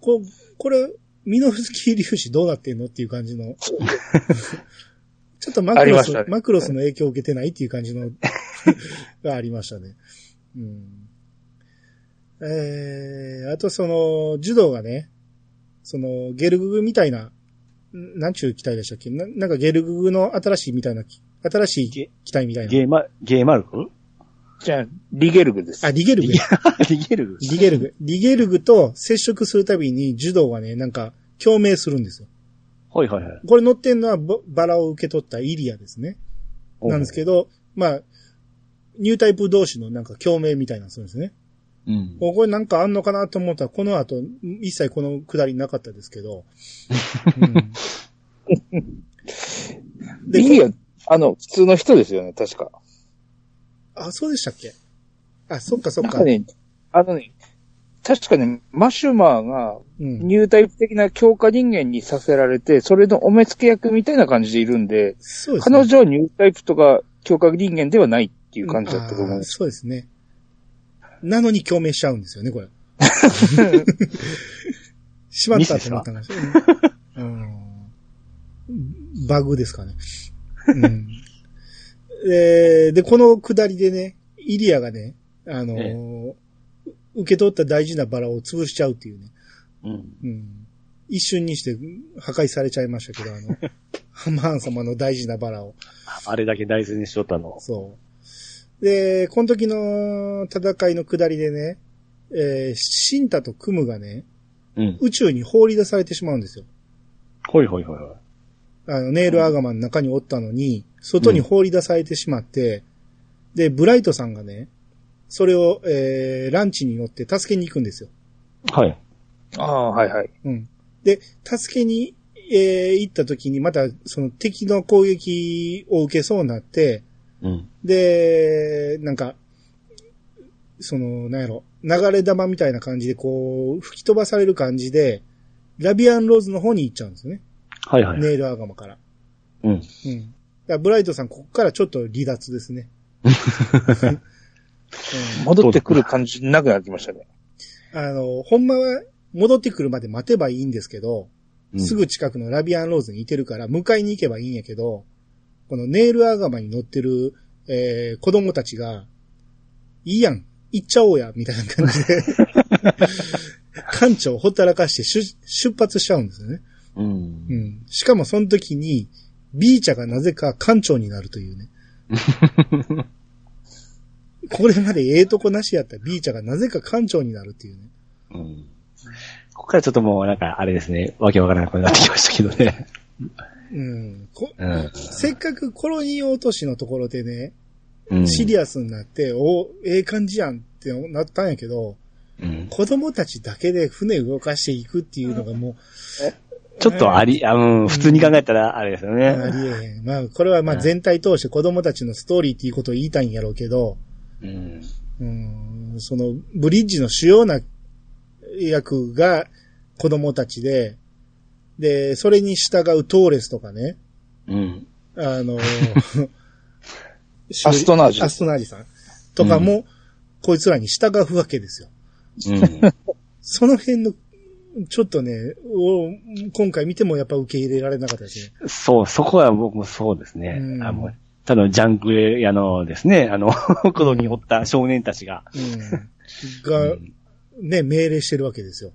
ここれ、ミノフスキー粒子どうなってんのっていう感じの。ちょっとマクロス、ねマクロスの影響を受けてないっていう感じの がありましたね。うん。えー、あとその、柔道がね、その、ゲルググみたいな、んなんちゅう機体でしたっけ？ななんかゲルググの新しいみたいな、新しいゲ機体みたいな。ゲーマ、ゲーマルク？じゃあ、リゲルグです。あ、リゲルグリ。ゲルグリゲルグ。リゲルグと接触するたびに柔道がね、なんか共鳴するんですよ。はいはいはい。これ乗ってんのはボバラを受け取ったイリアですね。なんですけど、まあ、ニュータイプ同士のなんか共鳴みたいなのするんですね。うん。これなんかあんのかなと思ったら、この後、一切このくだりなかったですけど。うん、でリゲル、あの、普通の人ですよね、確か。あ、そうでしたっけ？あ、そっかそっか。なんかね、あのね、確かね、マシュマーがうん、ニュータイプ的な強化人間にさせられて、それのお目付け役みたいな感じでいるんで、そうですね。彼女はニュータイプとか強化人間ではないっていう感じだったと思う。そうですね。なのに共鳴しちゃうんですよね、これ。しまったって思ったんですよ、うん。バグですかね。うん。えーで、この下りでね、イリアがね、あのーえ受け取った大事なバラを潰しちゃうっていうね。うん。うん。一瞬にして破壊されちゃいましたけど、あの、ハンマーン様の大事なバラを。あれだけ大事にしとったの。そう。で、この時の戦いの下りでね、えーシンタとクムがね、うん。宇宙に放り出されてしまうんですよ。ほいほいほいほい。あの、ネイルアガマの中におったのに、外に放り出されてしまって、で、ブライトさんがね、それを、えー、ランチに乗って助けに行くんですよ。はい。ああ、はいはい。うん。で、助けに、えー、行った時にまた、その敵の攻撃を受けそうになって、うん。で、なんか、その、なんやろ、流れ玉みたいな感じでこう、吹き飛ばされる感じで、ラビアンローズの方に行っちゃうんですよね。はいはい。ネイルアガマから。うん。うん。だからブライトさん、ここからちょっと離脱ですね。うん戻ってくる感じなくなってきましたね。あの、ほんまは戻ってくるまで待てばいいんですけど、うんすぐ近くのラビアンローズにいてるから、迎えに行けばいいんやけど、このネイルアガマに乗ってる、えー子供たちが、いいやん、行っちゃおうや、みたいな感じで、艦長をほったらかして出出発しちゃうんですよね。うんう。ん。しかもその時に、ビーチャがなぜか艦長になるというね。これまでええとこなしやったビーチャがなぜか艦長になるっていうね。うん。ここからちょっともうなんかあれですね、わけわからなくなってきましたけどね。うん。こうん。せっかくコロニー落としのところでね、うん。シリアスになって、お、ええ感じやんってなったんやけど、うん。子供たちだけで船動かしていくっていうのがもちょっとあり、あうん、普通に考えたらあれですよう、ね。ありえへん。まあ、これはまあうん全体通して子供たちのストーリーっていうことを言いたいんやろうけど、うん。うん、その、ブリッジの主要な役が子供たちで、で、それに従うトーレスとかね、うん。あの、アストナージアストナージさんとかも、こいつらに従うわけですよ。うん。その辺の、ちょっとね、お今回見てもやっぱ受け入れられなかったですね。そう、そこは僕もそうですね。うんあもうただのジャンク屋のですね、あの、子供におった少年たちが。うん。が、ね、命令してるわけですよ。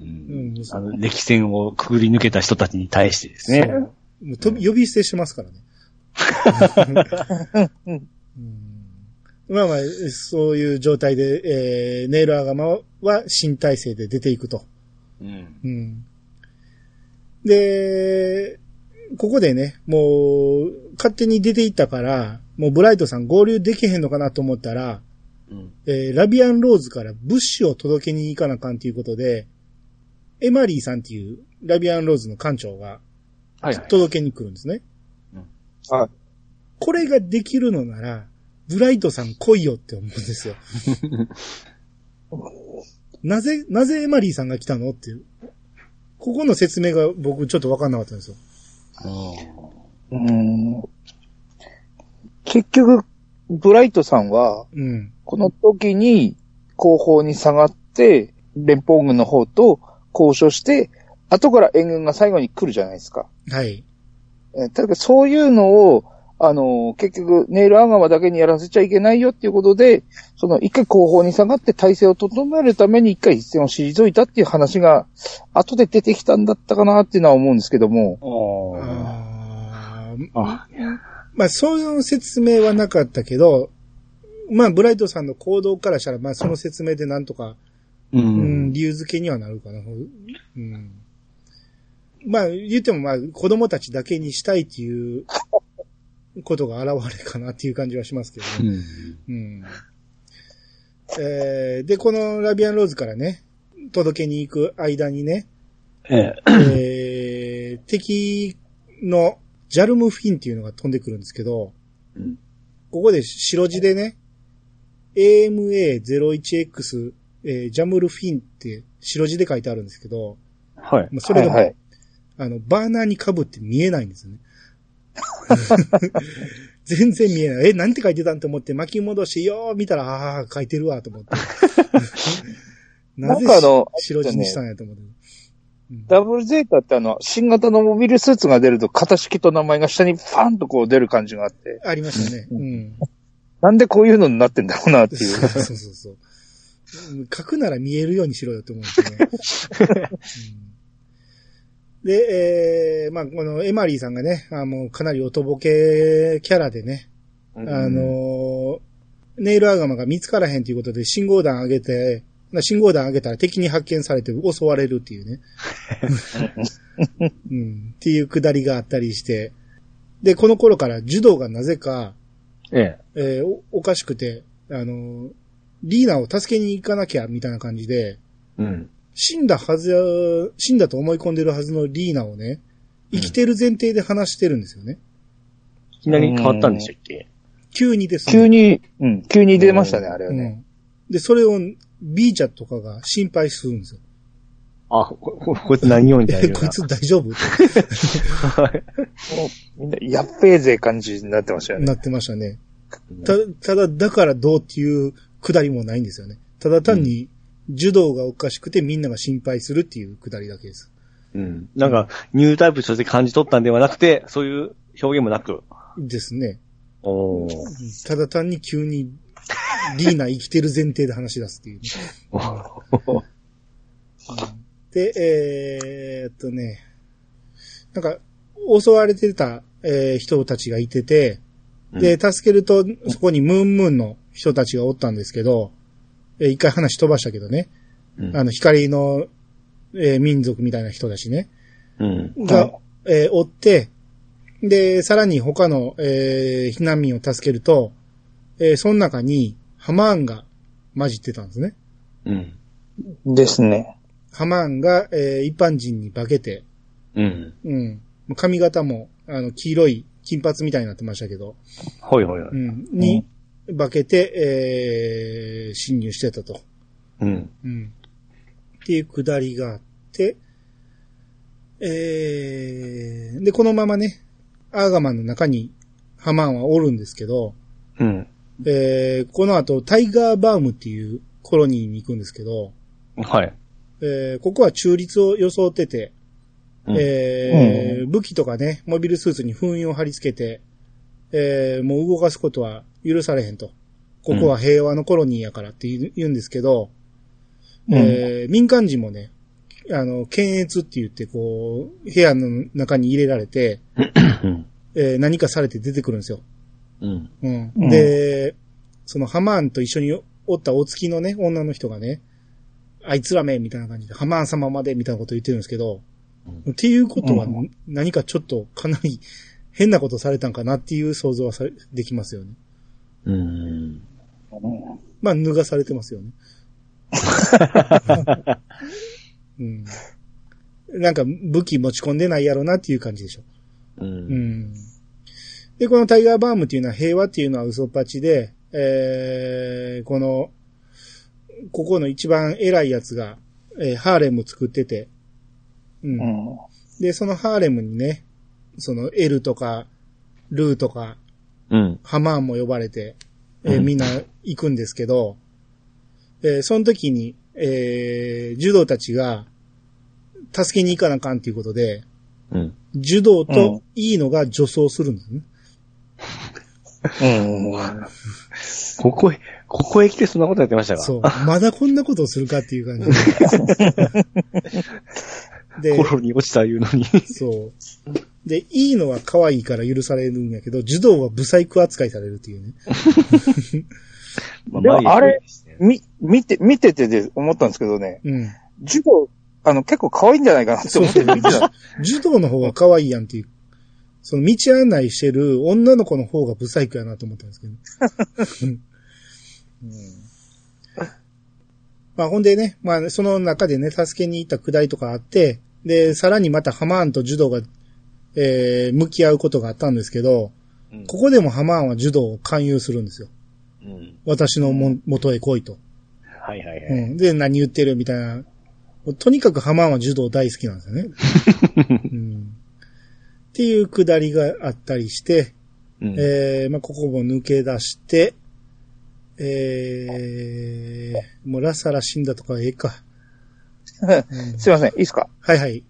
うんうんあの歴戦をくぐり抜けた人たちに対してですね。もうと呼び捨てしてますからね。うんまあまあ、そういう状態で、えー、ネイルアガマは新体制で出ていくと。うん。うん。で、ここでね、もう、勝手に出ていったから、もうブライトさん合流できへんのかなと思ったら、うん。えーラビアンローズから物資を届けに行かなあかんということで、エマリーさんっていうラビアンローズの艦長が。届けに来るんですね。はい。これができるのなら、ブライトさん来いよって思うんですよ。なぜ、なぜエマリーさんが来たのっていう。ここの説明が僕ちょっとわかんなかったんですよ。うん結局、ブライトさんは、うん。この時に後方に下がって、連邦軍の方と交渉して、後から援軍が最後に来るじゃないですか。はい。えだそういうのを、あのー結局、ネイルアガマだけにやらせちゃいけないよっていうことで、その一回後方に下がって体制を整えるために一回一線を退いたっていう話が、後で出てきたんだったかなっていうのは思うんですけども、あーあ、まあ、そういう説明はなかったけど、まあ、ブライトさんの行動からしたら、まあ、その説明でなんとか、ううん、ん。理由付けにはなるかな。うん。まあ、言ってもまあ、子供たちだけにしたいっていうことが現れかなっていう感じはしますけどね。うん。うん。えーで、このラビアンローズからね、届けに行く間にね、ええ。えー敵のジャルムフィンっていうのが飛んでくるんですけど、うんここで白字でね、AMA01X、えージャムルフィンって白字で書いてあるんですけど、はい。まあ、それが、はいはいあの、バーナーに被って見えないんですよね。全然見えない。え、なんて書いてたんって思って巻き戻して、よー見たら、ああ、書いてるわ、と思って。なぜ白字にしたんやと思って。うんダブルゼータってあの、新型のモビルスーツが出ると、型式と名前が下にファンとこう出る感じがあって、ありましたね。うん。なんでこういうのになってんだろうなっていう。そうそうそう。うん書くなら見えるようにしろよって思うんですよね。うんで、えー、まあ、このエマリーさんがね、あもうかなりおとぼけキャラでね、あのーネイルアガマが見つからへんということで信号弾上げて、な信号弾上げたら敵に発見されて襲われるっていうね。うん、っていうくだりがあったりして、で、この頃から柔道がなぜか、ええ。えーおおかしくて、あのーリーナを助けに行かなきゃ、みたいな感じで、うん。死んだはずや、死んだと思い込んでるはずのリーナをね、生きてる前提で話してるんですよね。いきなり変わったんでしたっけ？急にですね。急に、うん、急に出ましたね、あれはね。うん。で、それを、ビーチャとかが心配するんですよ。あ、こ、ここいつ何をみたいえ、な。こいつ大丈夫？っみんな、やっべえぜ感じになってましたよね。てなってましたね。た、ただ、だからどうっていうくだりもないんですよね。ただ単に、柔道がおかしくてみんなが心配するっていうくだりだけです。うん。なんか、ニュータイプとして感じ取ったんではなくて、そういう表現もなく。ですね。おーただ単に急に、リーナ生きてる前提で話し出すっていう。で、えーっとね、なんか、襲われてた、えー人たちがいてて、で、助けると、そこにムーンムーンの人たちがおったんですけど、えー一回話飛ばしたけどね、うんあの、光の、えー民族みたいな人たちね、うん。が、えー追って、で、さらに他の、えー避難民を助けると、えーその中にハマーンが混じってたんですね。うん。ですね。ハマーンが、えー一般人に化けて、うん。うん。髪型も、あの、黄色い金髪みたいになってましたけど、ほいほいほい。うん。に、化けて、えー侵入してたと。うん。うん。っていうくだりがあって、えー、で、このままね、アーガマンの中にハマーンはおるんですけど、うん。えー、この後、タイガーバームっていうコロニーに行くんですけど、はい。えー、ここは中立を装ってて、うんえー武器とかね、モビルスーツに封印を貼り付けて、えー、もう動かすことは許されへんと。ここは平和のコロニーやからって言うんですけど、えー民間人もね、あの、検閲って言って、こう、部屋の中に入れられて、うん。えー何かされて出てくるんですよ。うん。うん。うんで、そのハマーンと一緒におったお付きのね、女の人がね、あいつらめ、みたいな感じで、ハマーン様まで、みたいなこと言ってるんですけど、っていうことは、う何かちょっとかなり変なことされたんかなっていう想像はされできますよね。うん。まあ、脱がされてますよね。うん。なんか武器持ち込んでないやろなっていう感じでしょ。う。うんん。で、このタイガーバームっていうのは平和っていうのは嘘っぱちで、えー、この、ここの一番偉いやつが、えーハーレム作ってて、うん。うん。で、そのハーレムにね、その L とか、ルーとか、うん。ハマーンも呼ばれて、えーうんみんな行くんですけど、えーその時に、えー、柔道たちが、助けに行かなあかんっていうことで、うん。柔道うんといいのが女装するんですね。うん。ここへ、ここへ来てそんなことやってましたか？そう。まだこんなことをするかっていう感じで。で、心に落ちた言うのに。そう。で、いいのは可愛いから許されるんやけど、柔道はブサイク扱いされるっていうね。までもあれ眉み、見て、見ててで思ったんですけどね、うん。授業、あの、結構可愛いんじゃないかなって思って見てた。柔道の方が可愛いやんっていう。その道案内してる女の子の方がブサイクやなと思ったんですけど。うんまあほんでね、まあその中でね、助けに行ったくだりとかあって、で、さらにまたハマーンと柔道が、えー、向き合うことがあったんですけど、うんここでもハマーンは柔道を勧誘するんですよ。うん。私のも元へ来いと。はいはいはい。うん。で、何言ってるみたいな。とにかくハマーンは柔道大好きなんですよね。うん。っていうくだりがあったりして、うんえー、まあ、ここも抜け出して、えー、もうラサラ死んだとかええか。う んすいません、いいですか？はいはい。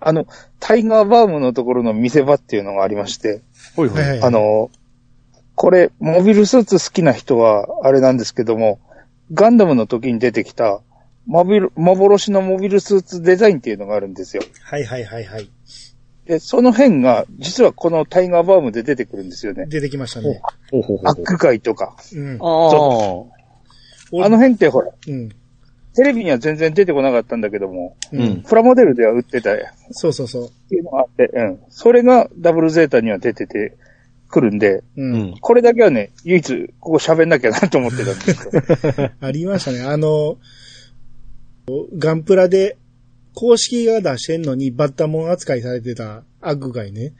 あの、タイガーバームのところの見せ場っていうのがありまして、ほいはいはい。あ、の、これ、モビルスーツ好きな人は、あれなんですけども、ガンダムの時に出てきた、モビル、幻のモビルスーツデザインっていうのがあるんですよ。はいはいはいはい。で、その辺が、実はこのタイガーバームで出てくるんですよね。出てきましたね。ほうほうほうアックガイとか。うん。あ俺あの辺ってほら、うん。テレビには全然出てこなかったんだけども、ううんん。プラモデルでは売ってたっそうそうそう。ていうのがあって、うん。それがダブルゼータには出ててくるんで、あ。う。うんん。これだけはね、唯一、ここ喋んなきゃなと思ってたんですよ。ありましたね。あの、ガンプラで公式が出してんのにバッタモン扱いされてたアッグガイね。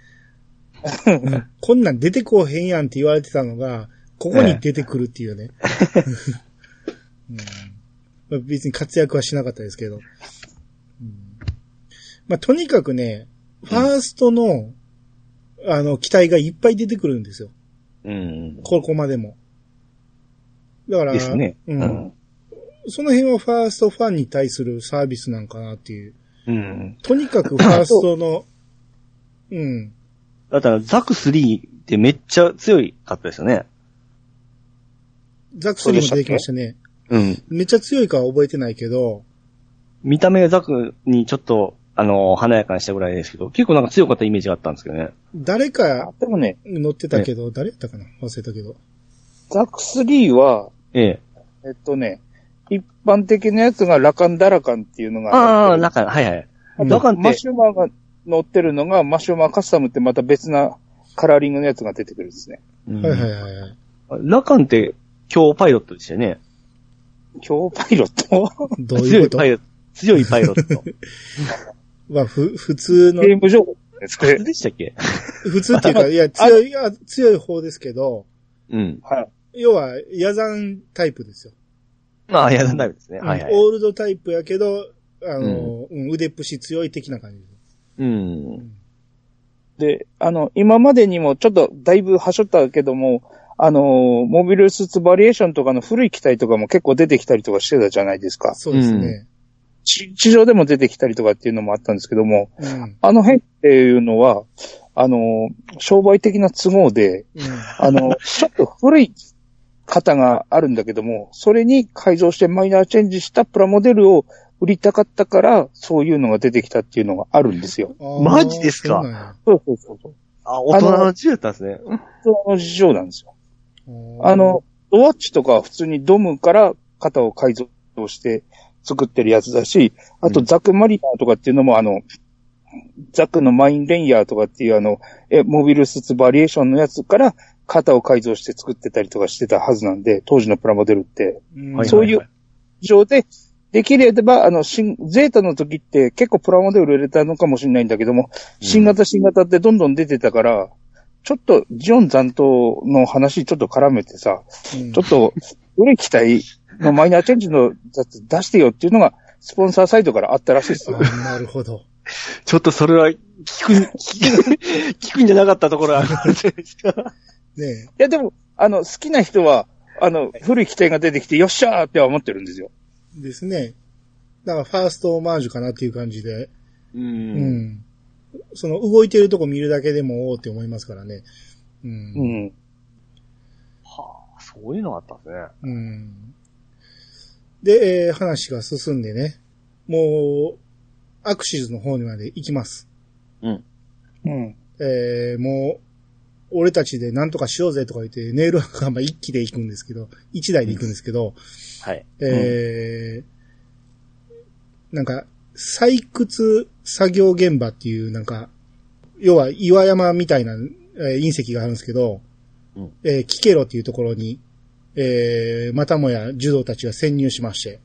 うんこんなん出てこうへんやんって言われてたのが、ここに出てくるっていうね。うんまあ別に活躍はしなかったですけど。うんまあ、とにかくね、ファーストの、あの、機体がいっぱい出てくるんですよ。うん。ここまでも。だから、ですね。う。うんん。その辺はファーストファンに対するサービスなんかなっていう。うん。とにかくファーストの、うん。だったら、ザク3ってめっちゃ強いかったですよね。ザクスリーも出てきましたね。うん。めっちゃ強いかは覚えてないけど、見た目がザクにちょっと、あの、華やかにしたぐらいですけど、結構なんか強かったイメージがあったんですけどね。誰かでもね、乗ってたけど、誰やったかな？忘れたけど。ザク3は、ええ。えっとね、一般的なやつがラカンダラカンっていうのがああ、ってなんか、はいはい。うんラカンってマシュマーが乗ってるのが、マシュマーカスタムってまた別なカラーリングのやつが出てくるんですね。うんはいはいはいはい。ラカンって、今日パイロットでしたよね。今日パイロット？どういこと？強いうパイロット。強いパイロット。は、ふ、普通のゲ、ーム情報です。でしたっけ？普通っていうか、いや、強い、いや、強い方ですけど、うん。はい。要は、野山タイプですよ。まあ、やらないですね。はいはい。オールドタイプやけど、あの、うん腕っぷし強い的な感じ。うん。で、あの、今までにもちょっとだいぶはしょったけども、あの、モビルスーツバリエーションとかの古い機体とかも結構出てきたりとかしてたじゃないですか。そうですね。地地上でも出てきたりとかっていうのもあったんですけども、うん。あの辺っていうのは、あの、商売的な都合で、うん。あの、ちょっと古い型があるんだけども、それに改造してマイナーチェンジしたプラモデルを売りたかったから、そういうのが出てきたっていうのがあるんですよ。マジですか？そうそうそう。あ、大人の自由だったんですね。その事情なんですよ。あの、ドワッチとかは普通にドムから型を改造して作ってるやつだし、あとうんザクマリナーとかっていうのもあの、ザクのマインレイヤーとかっていうあの、え、モビルスーツバリエーションのやつから型を改造して作ってたりとかしてたはずなんで、当時のプラモデルって。うんはいそういう事情で、できれば、あの、新、ゼータの時って結構プラモデル入れたのかもしれないんだけども、新型新型ってどんどん出てたから、ちょっとジオン残党の話ちょっと絡めてさ、うんちょっと、古い機体のマイナーチェンジのやつ出してよっていうのが、スポンサーサイトからあったらしいですよ。あなるほど。ちょっとそれは、聞く、聞く、聞くんじゃなかったところあるじゃないですか。ねいや、でも、あの、好きな人は、あの、古い機体が出てきて、よっしゃーっては思ってるんですよ。ですね。だから、ファーストオマージュかなっていう感じで、う。うんん。その、動いてるとこ見るだけでも、おーって思いますからね。うん。うん。はあ、そういうのがあったんですね。うん。で、えー話が進んでね、もう、アクシズの方にまで行きます。うん。うん。えーもう、俺たちで何とかしようぜとか言って、ネイルがまあ一機で行くんですけど、一台で行くんですけど、はい。えーなんか、採掘作業現場っていう、なんか、要は岩山みたいな、えー隕石があるんですけど、うんえーキケロっていうところに、えーまたもや児童たちが潜入しまして、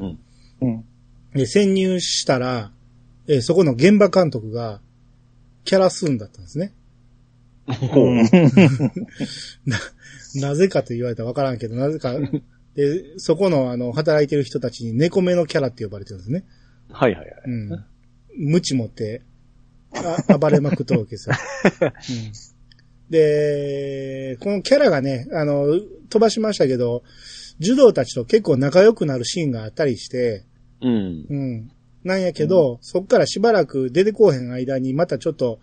うん。うん。で潜入したら、えーそこの現場監督が、キャラスーンだったんですね。なぜかと言われたらわからんけど、なぜか、で、そこのあの、働いてる人たちに猫目のキャラって呼ばれてるんですね。はいはいはい。うん。無知持って、あ暴れまくっとるわけですよ。うん、で、このキャラがね、あの、飛ばしましたけど、児童たちと結構仲良くなるシーンがあったりして、うん。うん。なんやけど、そっからしばらく出てこうへん間にまたちょっと、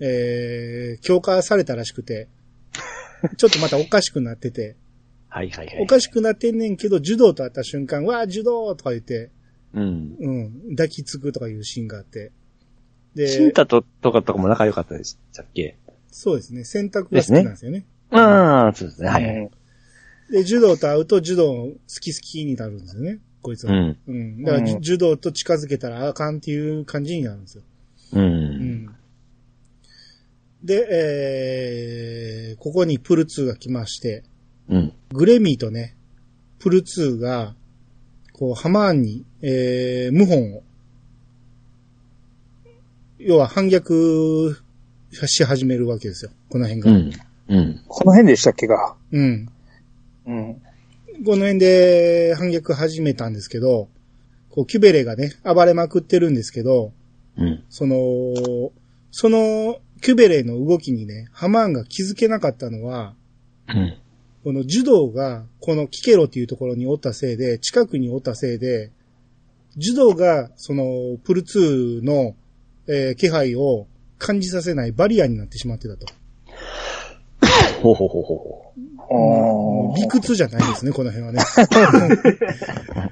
えー、強化されたらしくて、ちょっとまたおかしくなってて、はいはいはい。おかしくなってんねんけど、柔道と会った瞬間、わあ、柔道とか言って、うん。うん、抱きつくとかいうシーンがあって。で、シンタと、とかとかも仲良かったでしたっけ？そうですね、選択が好きなんですよね。ああ、そうですね。はいはい。で、柔道と会うと柔道好き好きになるんですよね、こいつは。うん。うん。だから、うん柔道と近づけたらあかんっていう感じになるんですよ。う。うんん。で、えー、ここにプル2が来まして、うん。グレミーとね、プル2が、こう、ハマーンに、えー、謀反を、要は反逆し始めるわけですよ。この辺が。うん。うん。この辺でしたっけが。うん。うん。この辺で反逆始めたんですけど、こう、キュベレがね、暴れまくってるんですけど、うん。その、その、キュベレの動きにね、ハマーンが気づけなかったのは、うん。この柔道が、このキケロっていうところにおったせいで、近くにおったせいで、柔道が、その、プル2の、えー気配を感じさせないバリアになってしまってたと。ほうほうほうほあー理屈じゃないですね、この辺はね。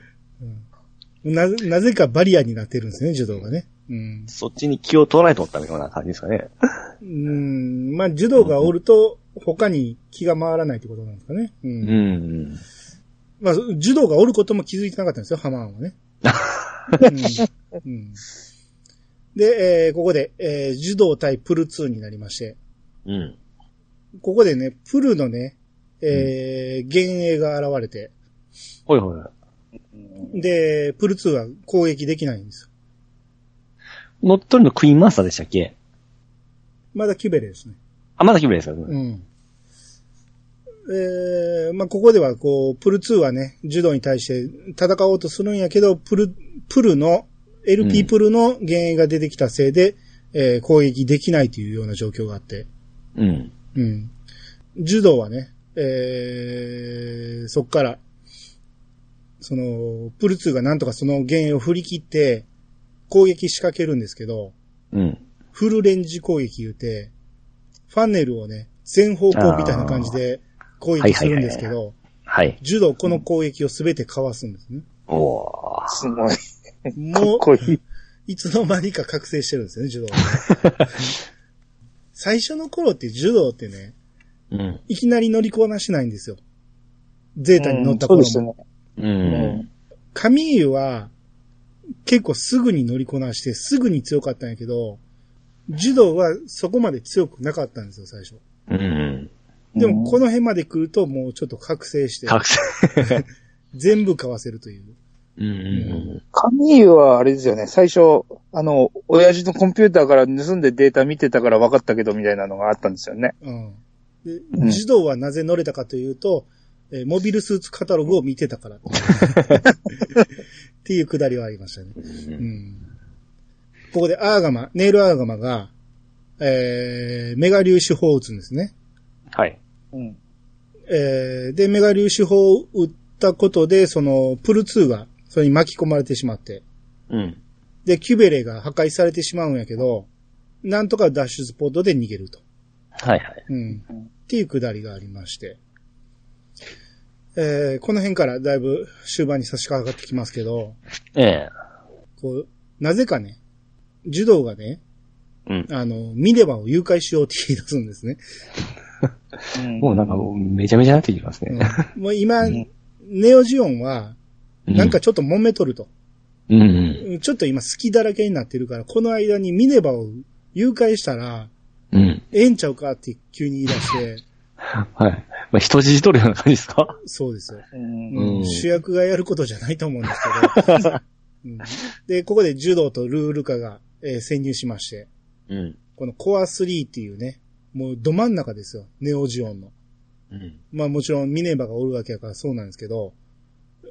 うんなぜ、なぜかバリアになってるんですね、柔道がね。うんう。。そっちに気を取らないと思ったような感じですかね。うん。まあ、柔道がおると、他に気が回らないってことなんですかね。うん。うん。まあ、柔道がおることも気づいてなかったんですよ、ハマーンはね。うんうんで、えーここで、えー柔道対プル2になりまして、うん。ここでね、プルのね、えー幻影が現れて、ほいほい。で、プル2は攻撃できないんですよ。乗っ取りのクイーンマスターでしたっけ？まだキュベレですね。あ、まだキムレですか？うん。えー、まあ、ここでは、こう、プル2はね、柔道に対して戦おうとするんやけど、プル、プルの、LP プルの幻影が出てきたせいで、えー攻撃できないというような状況があって、うん。うん。柔道はね、えー、そっから、その、プル2がなんとかその幻影を振り切って、攻撃仕掛けるんですけど、うん。フルレンジ攻撃言うて、ファンネルをね、全方向みたいな感じで攻撃するんですけど、はい。柔道この攻撃をすべてかわすんですね。おー。すごい。かもう、っこいい。いつの間にか覚醒してるんですよね、柔道 最初の頃って柔道ってね、うん。いきなり乗りこなしないんですよ。ゼータに乗ったそう頃も。でしたね。う。うんカミーユは結構すぐに乗りこなしてすぐに強かったんやけど、柔道はそこまで強くなかったんですよ、最初。うん。でもこの辺まで来るともうちょっと覚醒して、覚醒。全部かわせるという。うんうんカミーユはあれですよね、最初、あの、親父のコンピューターから盗んでデータ見てたから分かったけどみたいなのがあったんですよね。うん。で、うん柔道はなぜ乗れたかというと、えーモビルスーツカタログを見てたから。っていうくだりはありましたね。うん。ここでアーガマ、ネイルアーガマが、えー、メガ粒子砲を撃つんですね。はい。うん。えー、で、メガ粒子砲を撃ったことで、その、プル2が、それに巻き込まれてしまって、うん。で、キュベレが破壊されてしまうんやけど、なんとか脱出スポットで逃げると。はいはい。うん。っていうくだりがありまして。えー、この辺からだいぶ終盤に差し掛かってきますけど、ええ。こう、なぜかね、柔道がね、うん。あの、ミネバを誘拐しようって言い出すんですね。もうなんかもうめちゃめちゃなってきますうんね。もう今、うんネオジオンは、うんなんか、ちょっと揉めとると。うんうん。うんちょっと今好きだらけになってるから、この間にミネバを誘拐したら、うん。ええんちゃうかって急に言い出して、はい。まあ、人質取るような感じですか？そうですよ。うんうん主役がやることじゃないと思うんですけど。うんで、ここで柔道とルールカが、えー潜入しまして、うん。このコア3っていうね、もうど真ん中ですよ。ネオジオンの。うん。まあもちろんミネバがおるわけやからそうなんですけど、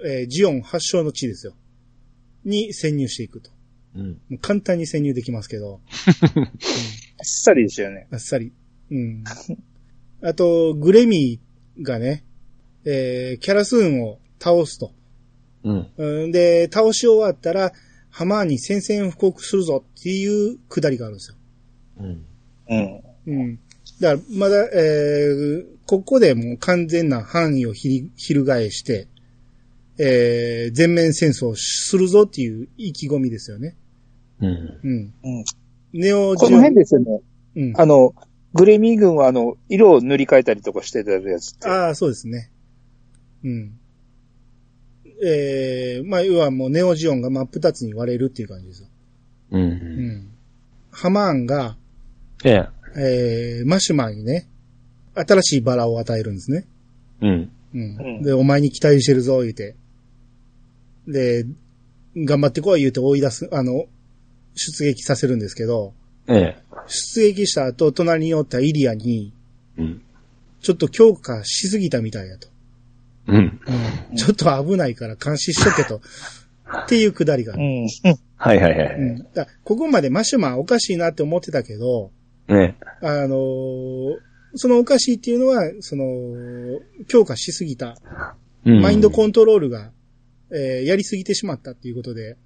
えージオン発祥の地ですよ。に潜入していくと。うん。もう簡単に潜入できますけど、あっさりでしたよね。あっさり。うん。あと、グレミーがね、えーキャラスーンを倒すと。うん。うんで、倒し終わったら、ハマーに宣戦布告するぞっていうくだりがあるんですよ。うん。うん。うん。だから、まだ、えー、ここでもう完全な範囲をひり翻して、えー、全面戦争をするぞっていう意気込みですよね。うん。うん。うん。ネオこの辺ですよね。うん。あの、グレミー軍はあの、色を塗り替えたりとかしてたやつって。ああ、そうですね。うん。えー、まあ、要はもうネオジオンが真っ二つに割れるっていう感じですよ。う。うんん。ハマーンが、ええ。えー、マシュマーにね、新しいバラを与えるんですね。うん。うん。うんで、お前に期待してるぞ、言うて。で、頑張ってこい言うて追い出す、あの、出撃させるんですけど、ええ。出撃した後、隣におったイリアに、うん。ちょっと強化しすぎたみたいやと。うん。ちょっと危ないから監視しとけと。っていうくだりがある。うん。はいはいはい。うん。だここまでマシュマンおかしいなって思ってたけど、ねあのーそのおかしいっていうのは、その、強化しすぎた。うん。マインドコントロールが、えーやりすぎてしまったっていうことで、う。うんん。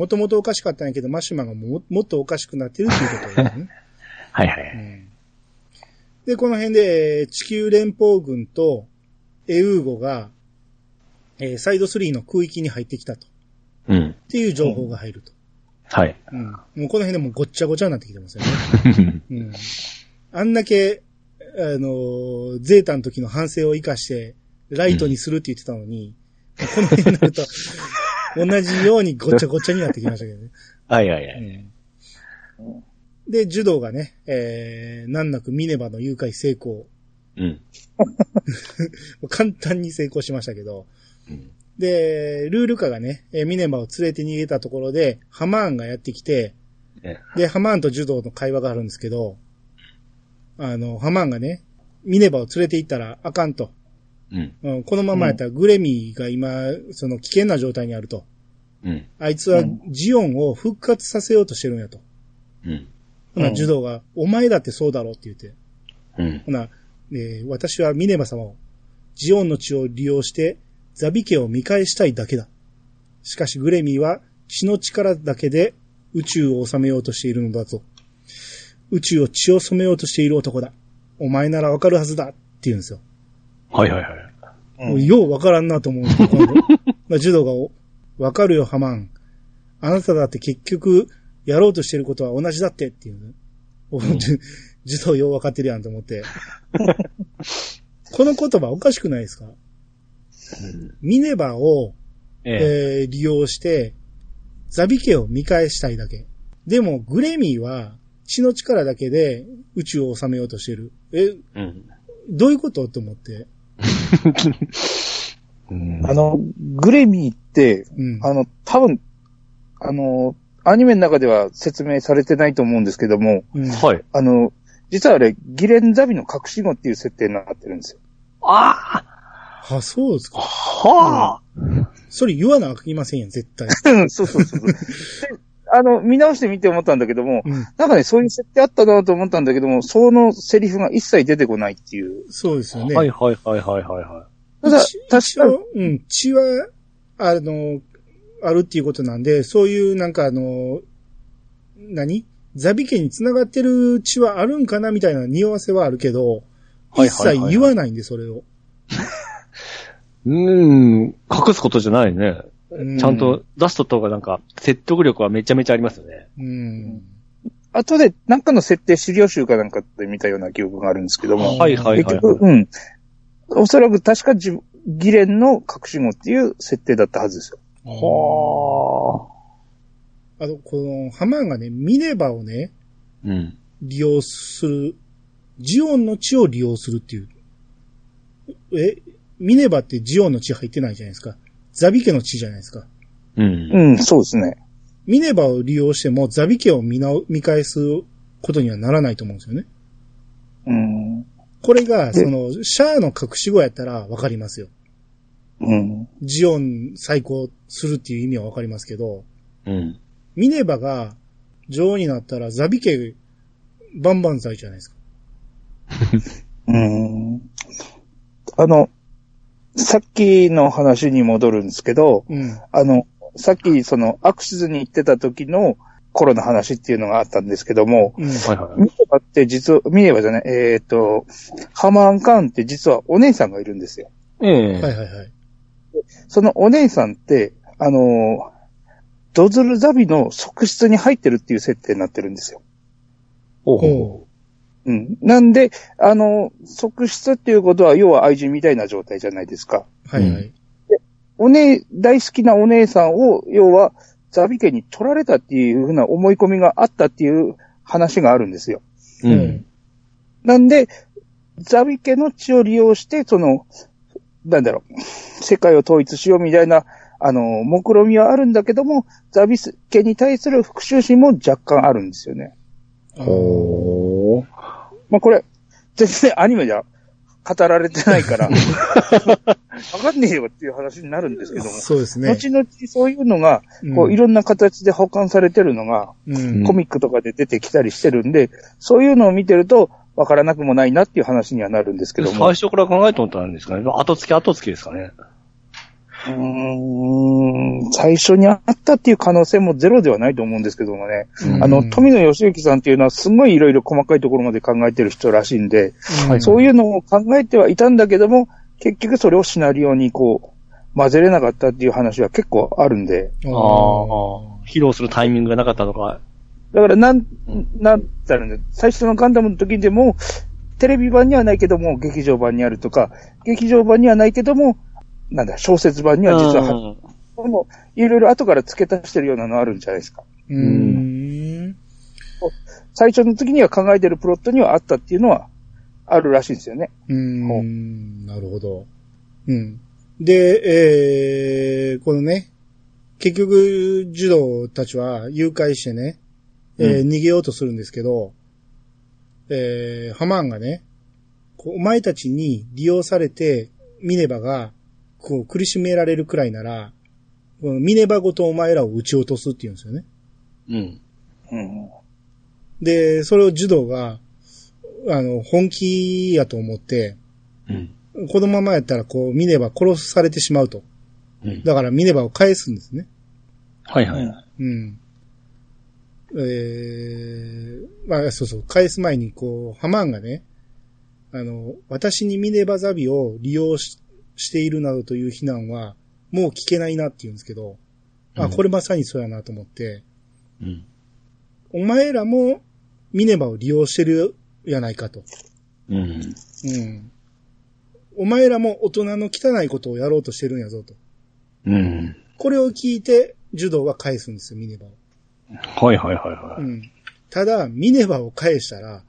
もともとおかしかったんやけど、マシュマンがももっとおかしくなってるっていうことだよね。はいはい。うんで、この辺で、えー地球連邦軍と、エウーゴが、えーサイド3の空域に入ってきたと。うん。っていう情報が入ると。はい。うん。もうこの辺でもうごっちゃごちゃになってきてますよね。うん。あんだけ、あのーゼータの時の反省を生かして、ライトにするって言ってたのに、この辺になると、同じようにごちゃごちゃになってきましたけどね。はいはいはい。うんで、ジュドーがね、えー、難なくミネバの誘拐成功。うん。簡単に成功しましたけど。うんで、ルールカがね、えーミネバを連れて逃げたところで、ハマーンがやってきて、えで、ハマーンとジュドーの会話があるんですけど、あの、ハマーンがね、ミネバを連れて行ったらあかんと。うん。うん、このままやったらグレミーが今、その危険な状態にあると。うん。あいつはうんジオンを復活させようとしてるんやと。うん。ほな、うんジュドーが、お前だってそうだろうって言って。うん。ほな、えー私はミネバ様を、ジオンの血を利用して、ザビ家を見返したいだけだ。しかしグレミーは血の力だけで宇宙を治めようとしているのだぞ。宇宙を血を染めようとしている男だ。お前ならわかるはずだって言うんですよ。はいはいはい。うんようわからんなと思うんですけど、今度。まあジュドーがお、わかるよ、ハマン。あなただって結局、やろうとしてることは同じだってっていうね。おジュようわかってるやんと思って。この言葉おかしくないですか？ミネバを、ええ。えー利用して、ザビ家を見返したいだけ。でも、グレミーは血の力だけで宇宙を治めようとしてる。え、うん。どういうこと？と思って。う んあの、グレミーって、うん。あの、多分、あの、アニメの中では説明されてないと思うんですけども、うんはい。あの、実はあれ、ギレンザビの隠し子っていう設定になってるんですよ。あああ、そうですか。はあそれ言わなあきませんやん、絶対。そうそうそうそう。で あの、見直してみて思ったんだけども、うん。なんかね、そういう設定あったなと思ったんだけども、そのセリフが一切出てこないっていう。そうですよね。はいはいはいはいはいはただ一、確かに、うん、血は、あの、あるっていうことなんで、そういうなんかあの、何？ザビ家に繋がってる血はあるんかなみたいな匂わせはあるけど、はい一はいはいはい切言わないんで、それを。い。うん、隠すことじゃないね。うちゃんと、出すととがなんか、説得力はめちゃめちゃありますよね。うん。後でなんかの設定資料集かなんかで見たような記憶があるんですけども、はいはいはい、結局、うん。おそらく確か自ギレンの隠し子っていう設定だったはずですよ。はあ。あと、この、ハマンがね、ミネバをね、うん。利用する、ジオンの血を利用するっていう。え、ミネバってジオンの血入ってないじゃないですか。ザビ家の血じゃないですか。うん。うん、そうですね。ミネバを利用してもザビ家を見な見返すことにはならないと思うんですよね。うん。これが、でその、シャアの隠し子やったらわかりますよ。うん。ジオン再興するっていう意味はわかりますけど、うん。ミネバが女王になったらザビ家バンバン剤じゃないですか。うん。あの、さっきの話に戻るんですけど、うん。あの、さっきそのアクシズに行ってた時の頃の話っていうのがあったんですけども、うん。はいはい。ミネバって実は、ミネバじゃない、えっ、と、ハマーンカーンって実はお姉さんがいるんですよ。ええはいはいはい。そのお姉さんって、あのードズルザビの側室に入ってるっていう設定になってるんですよ。ほうほうん。なんで、あのー側室っていうことは、要は愛人みたいな状態じゃないですか。はいはい。お姉、大好きなお姉さんを、要は、ザビ家に取られたっていうふうな思い込みがあったっていう話があるんですよ。う。うんん。なんで、ザビ家の血を利用して、その、なんだろう、世界を統一しようみたいな、あの、目論みはあるんだけども、ザビ家に対する復讐心も若干あるんですよね。あー。まあ、これ、全然アニメじゃ語られてないから、わかんねえよっていう話になるんですけども、そうですね。後々そういうのが、こううんいろんな形で保管されてるのが、うん。コミックとかで出てきたりしてるんで、そういうのを見てると、わからなくもないなっていう話にはなるんですけども。最初から考えておったんですかね。後付け後付けですかね。うーん最初にあったっていう可能性もゼロではないと思うんですけどもね。うんあの、富野義行さんっていうのはすごいいろいろ細かいところまで考えてる人らしいんで、うんそういうのを考えてはいたんだけども、結局それをシナリオにこう、混ぜれなかったっていう話は結構あるんで、ああ。披露するタイミングがなかったとか。だからなん、なんだろうね、最初のガンダムの時でも、テレビ版にはないけども、劇場版にあるとか、劇場版にはないけども、なんだ、小説版には実は入ってうんもいろいろ後から付け足してるようなのあるんじゃないですか。うーん。最初の時には考えてるプロットにはあったっていうのはあるらしいんですよね。うーん。なるほど。うん。で、えー、このね、結局、児童たちは誘拐してね、えーう逃げようとするんですけど、えー、ハマーンがね、お前たちに利用されて、ミネバが、こう、苦しめられるくらいなら、このミネバごとお前らを撃ち落とすって言うんですよね。うん。うん。で、それを児童が、あの、本気やと思って、うん。このままやったら、こう、ミネバ殺されてしまうと。うん。だからミネバを返すんですね。はいはい。うん。えー、まあ、そうそう、返す前に、こう、ハマーンがね、あの、私にミネバザビを利用ししているなどという非難は、もう聞けないなって言うんですけど、あ、うんこれまさにそうやなと思って、うん。お前らもミネバを利用してるやないかと。うん。うん。お前らも大人の汚いことをやろうとしてるんやぞと。うん。これを聞いて、ジュドーは返すんですよ、ミネバを。はいはいはいはい。うん。ただ、ミネバを返したら、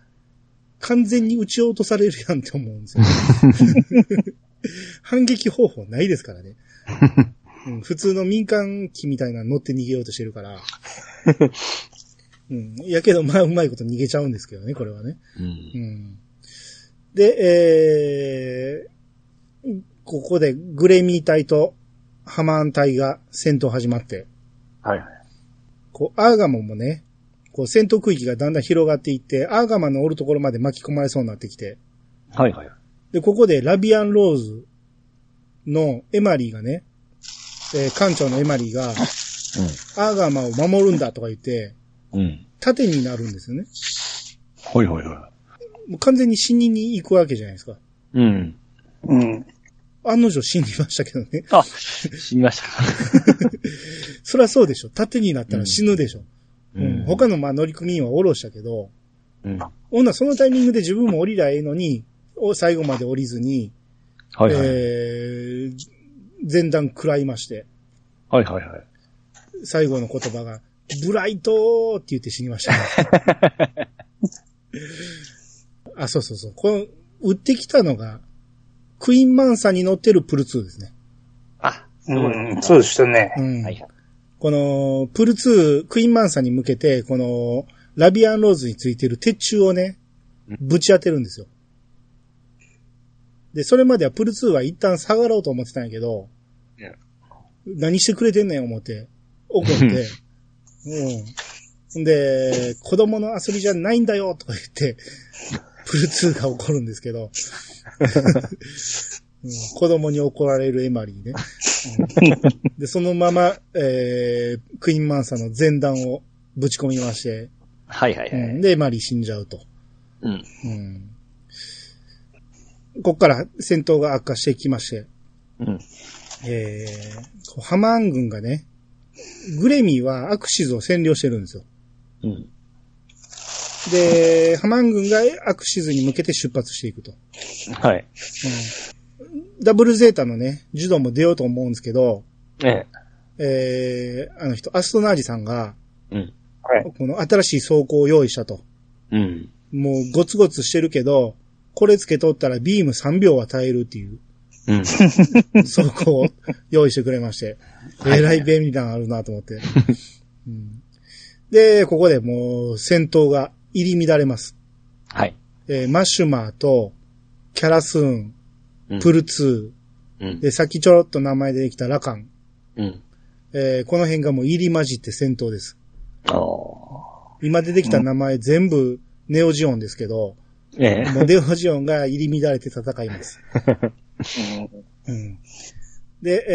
完全に撃ち落とされるやんって思うんですよ。反撃方法ないですからね。うん、普通の民間機みたいなの乗って逃げようとしてるから。うん。やけど、まあ、うまいこと逃げちゃうんですけどね、これはね。うんう。ん。で、えー、ここでグレミー隊とハマーン隊が戦闘始まって、はいはい。こう、アーガモもね、こう戦闘区域がだんだん広がっていって、アーガマのおるところまで巻き込まれそうになってきて、はいはい。で、ここでラビアンローズのエマリーがね、えー艦長のエマリーが、アーガマを守るんだとか言って、うん。うん。盾になるんですよね。はいはいはもう完全に死にに行くわけじゃないですか。い。うん。うん。案の定死にましたけどね。あ、死にましたか。そりゃそうでしょ。盾になったら死ぬでしょ。うん。他の。のまあ乗組員は降ろしたけど、うん。は女そのタイミングで自分も降りりゃええのに、お最後まで降りずに、いはい。えー、前段食らいまして、はいはいはい。最後の言葉が、ブライトーって言って死にましたね。あ、そうそうそう。この、撃ってきたのが、クイーンマンサーに乗ってるプル2ですね。あ、うん、そうでしたね。うん。はい。この、プル2、クイーンマンサーに向けて、この、ラビアンローズについてる鉄柱をね、ぶち当てるんですよ。で、それまではプル2は一旦下がろうと思ってたんやけど何してくれてんねん思って、怒って、うん。で、子供の遊びじゃないんだよとか言って、プル2が怒るんですけど、うん子供に怒られるエマリーね。うんで、そのまま、えー、クイーンマンサーの前段をぶち込みまして、はいはいはい。うんで、エマリー死んじゃうと。うん。うんこっから戦闘が悪化してきまして、うん。えー、こうハマーン軍がね、グレミーはアクシズを占領してるんですよ。うん。で、ハマーン軍がアクシズに向けて出発していくと。はい。ダブルゼータのね、ジュドも出ようと思うんですけど、ええー、あの人、アストナージさんが、え。うん。はい。この新しい装甲を用意したと。うん。もうゴツゴツしてるけど、これつけとったらビーム3秒は耐えるっていううん。装甲を用意してくれまして、えらい便利なのあるなと思って、うんで、ここでもう戦闘が入り乱れます。はい。えーマシュマーと、キャラスーン、うんプルツうんー、。で、さっきちょろっと名前できたラカン、うん。えーこの辺がもう入り混じって戦闘です。今出てきた名前全部ネオジオンですけど、ええ。もうネオジオンが入り乱れて戦います。うん、で、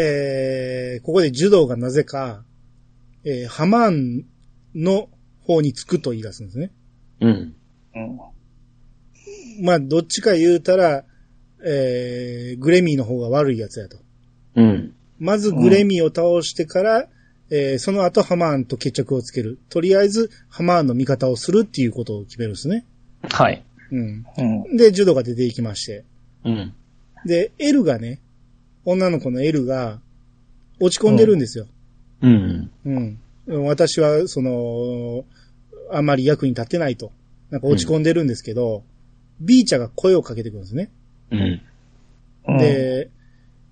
えー、ここで柔道がなぜか、えー、ハマーンの方につくと言い出すんですね。うん。うん。まあ、どっちか言うたら、えー、グレミーの方が悪いやつやと。うん。まずグレミーを倒してから、えーその後ハマーンと決着をつける。とりあえず、ハマーンの味方をするっていうことを決めるんですね。はい。うん。うん。で、ジュドが出ていきまして。うん。で、エルがね、女の子のエルが、落ち込んでるんですよ。うん。うん。私は、その、あまり役に立ってないと。なんか落ち込んでるんですけど、ビーチャが声をかけてくるんですね。うん。うん、で、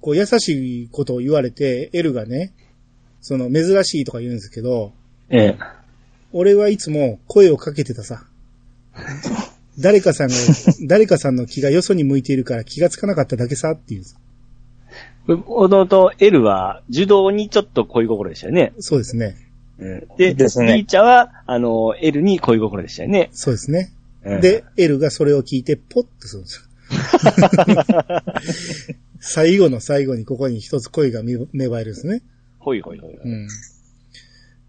こう優しいことを言われて、エルがね、その珍しいとか言うんですけど、ええ。俺はいつも声をかけてたさ。誰かさんが、誰かさんの気がよそに向いているから気がつかなかっただけさっていう。弟、エルは、受動にちょっと恋心でしたよね。そうですね。うんで、ですねビーチャは、あの、エルに恋心でしたよね。そうですね。うんで、エルがそれを聞いて、ポッとするんですよ。最後の最後にここに一つ恋が芽芽生えるんですね。ほいほいほい。うん。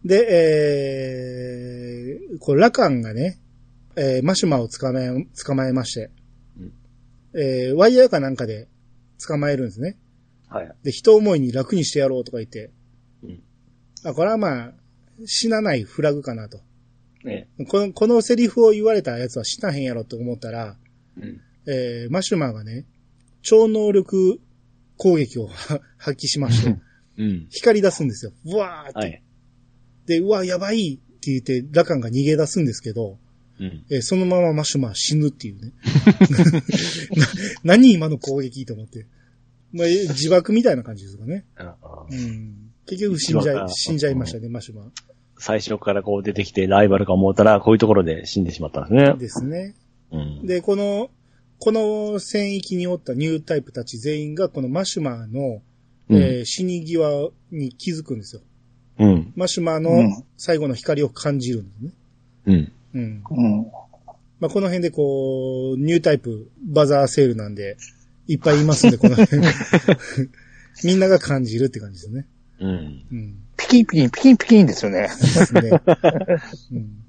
で、えー、こう、ラカンがね、えー、マシュマを捕まえ、捕まえまして、うんえー、ワイヤーかなんかで捕まえるんですね。はい。で、人思いに楽にしてやろうとか言って、うんあ、これはまあ、死なないフラグかなと。えこの、このセリフを言われたやつは死なへんやろと思ったら、え。うん。えー、マシュマーがね、超能力攻撃をは 発揮しまして、うん。光り出すんですよ。うわーって。はい。で、うわ、やばいって言って、ラカンが逃げ出すんですけど、うん。えーそのままマシュマー死ぬっていうね。な何今の攻撃と思って。まあ、えー自爆みたいな感じですかね。うん。結局死んじゃい、死んじゃいましたね、マシュマー。最初からこう出てきてライバルか思ったら、こういうところで死んでしまったんですね。ですね。うん。で、この、この戦域におったニュータイプたち全員がこのマシュマーの、うんえー死に際に気づくんですよ。うん。マシュマーうのん最後の光を感じるんですね。うん。うん。うん。まあ、この辺でこう、ニュータイプバザーセールなんで、いっぱいいますんで、この辺。みんなが感じるって感じですね。うん。うん。ピキンピキン、ピキンピキンですよね。ですね。うん。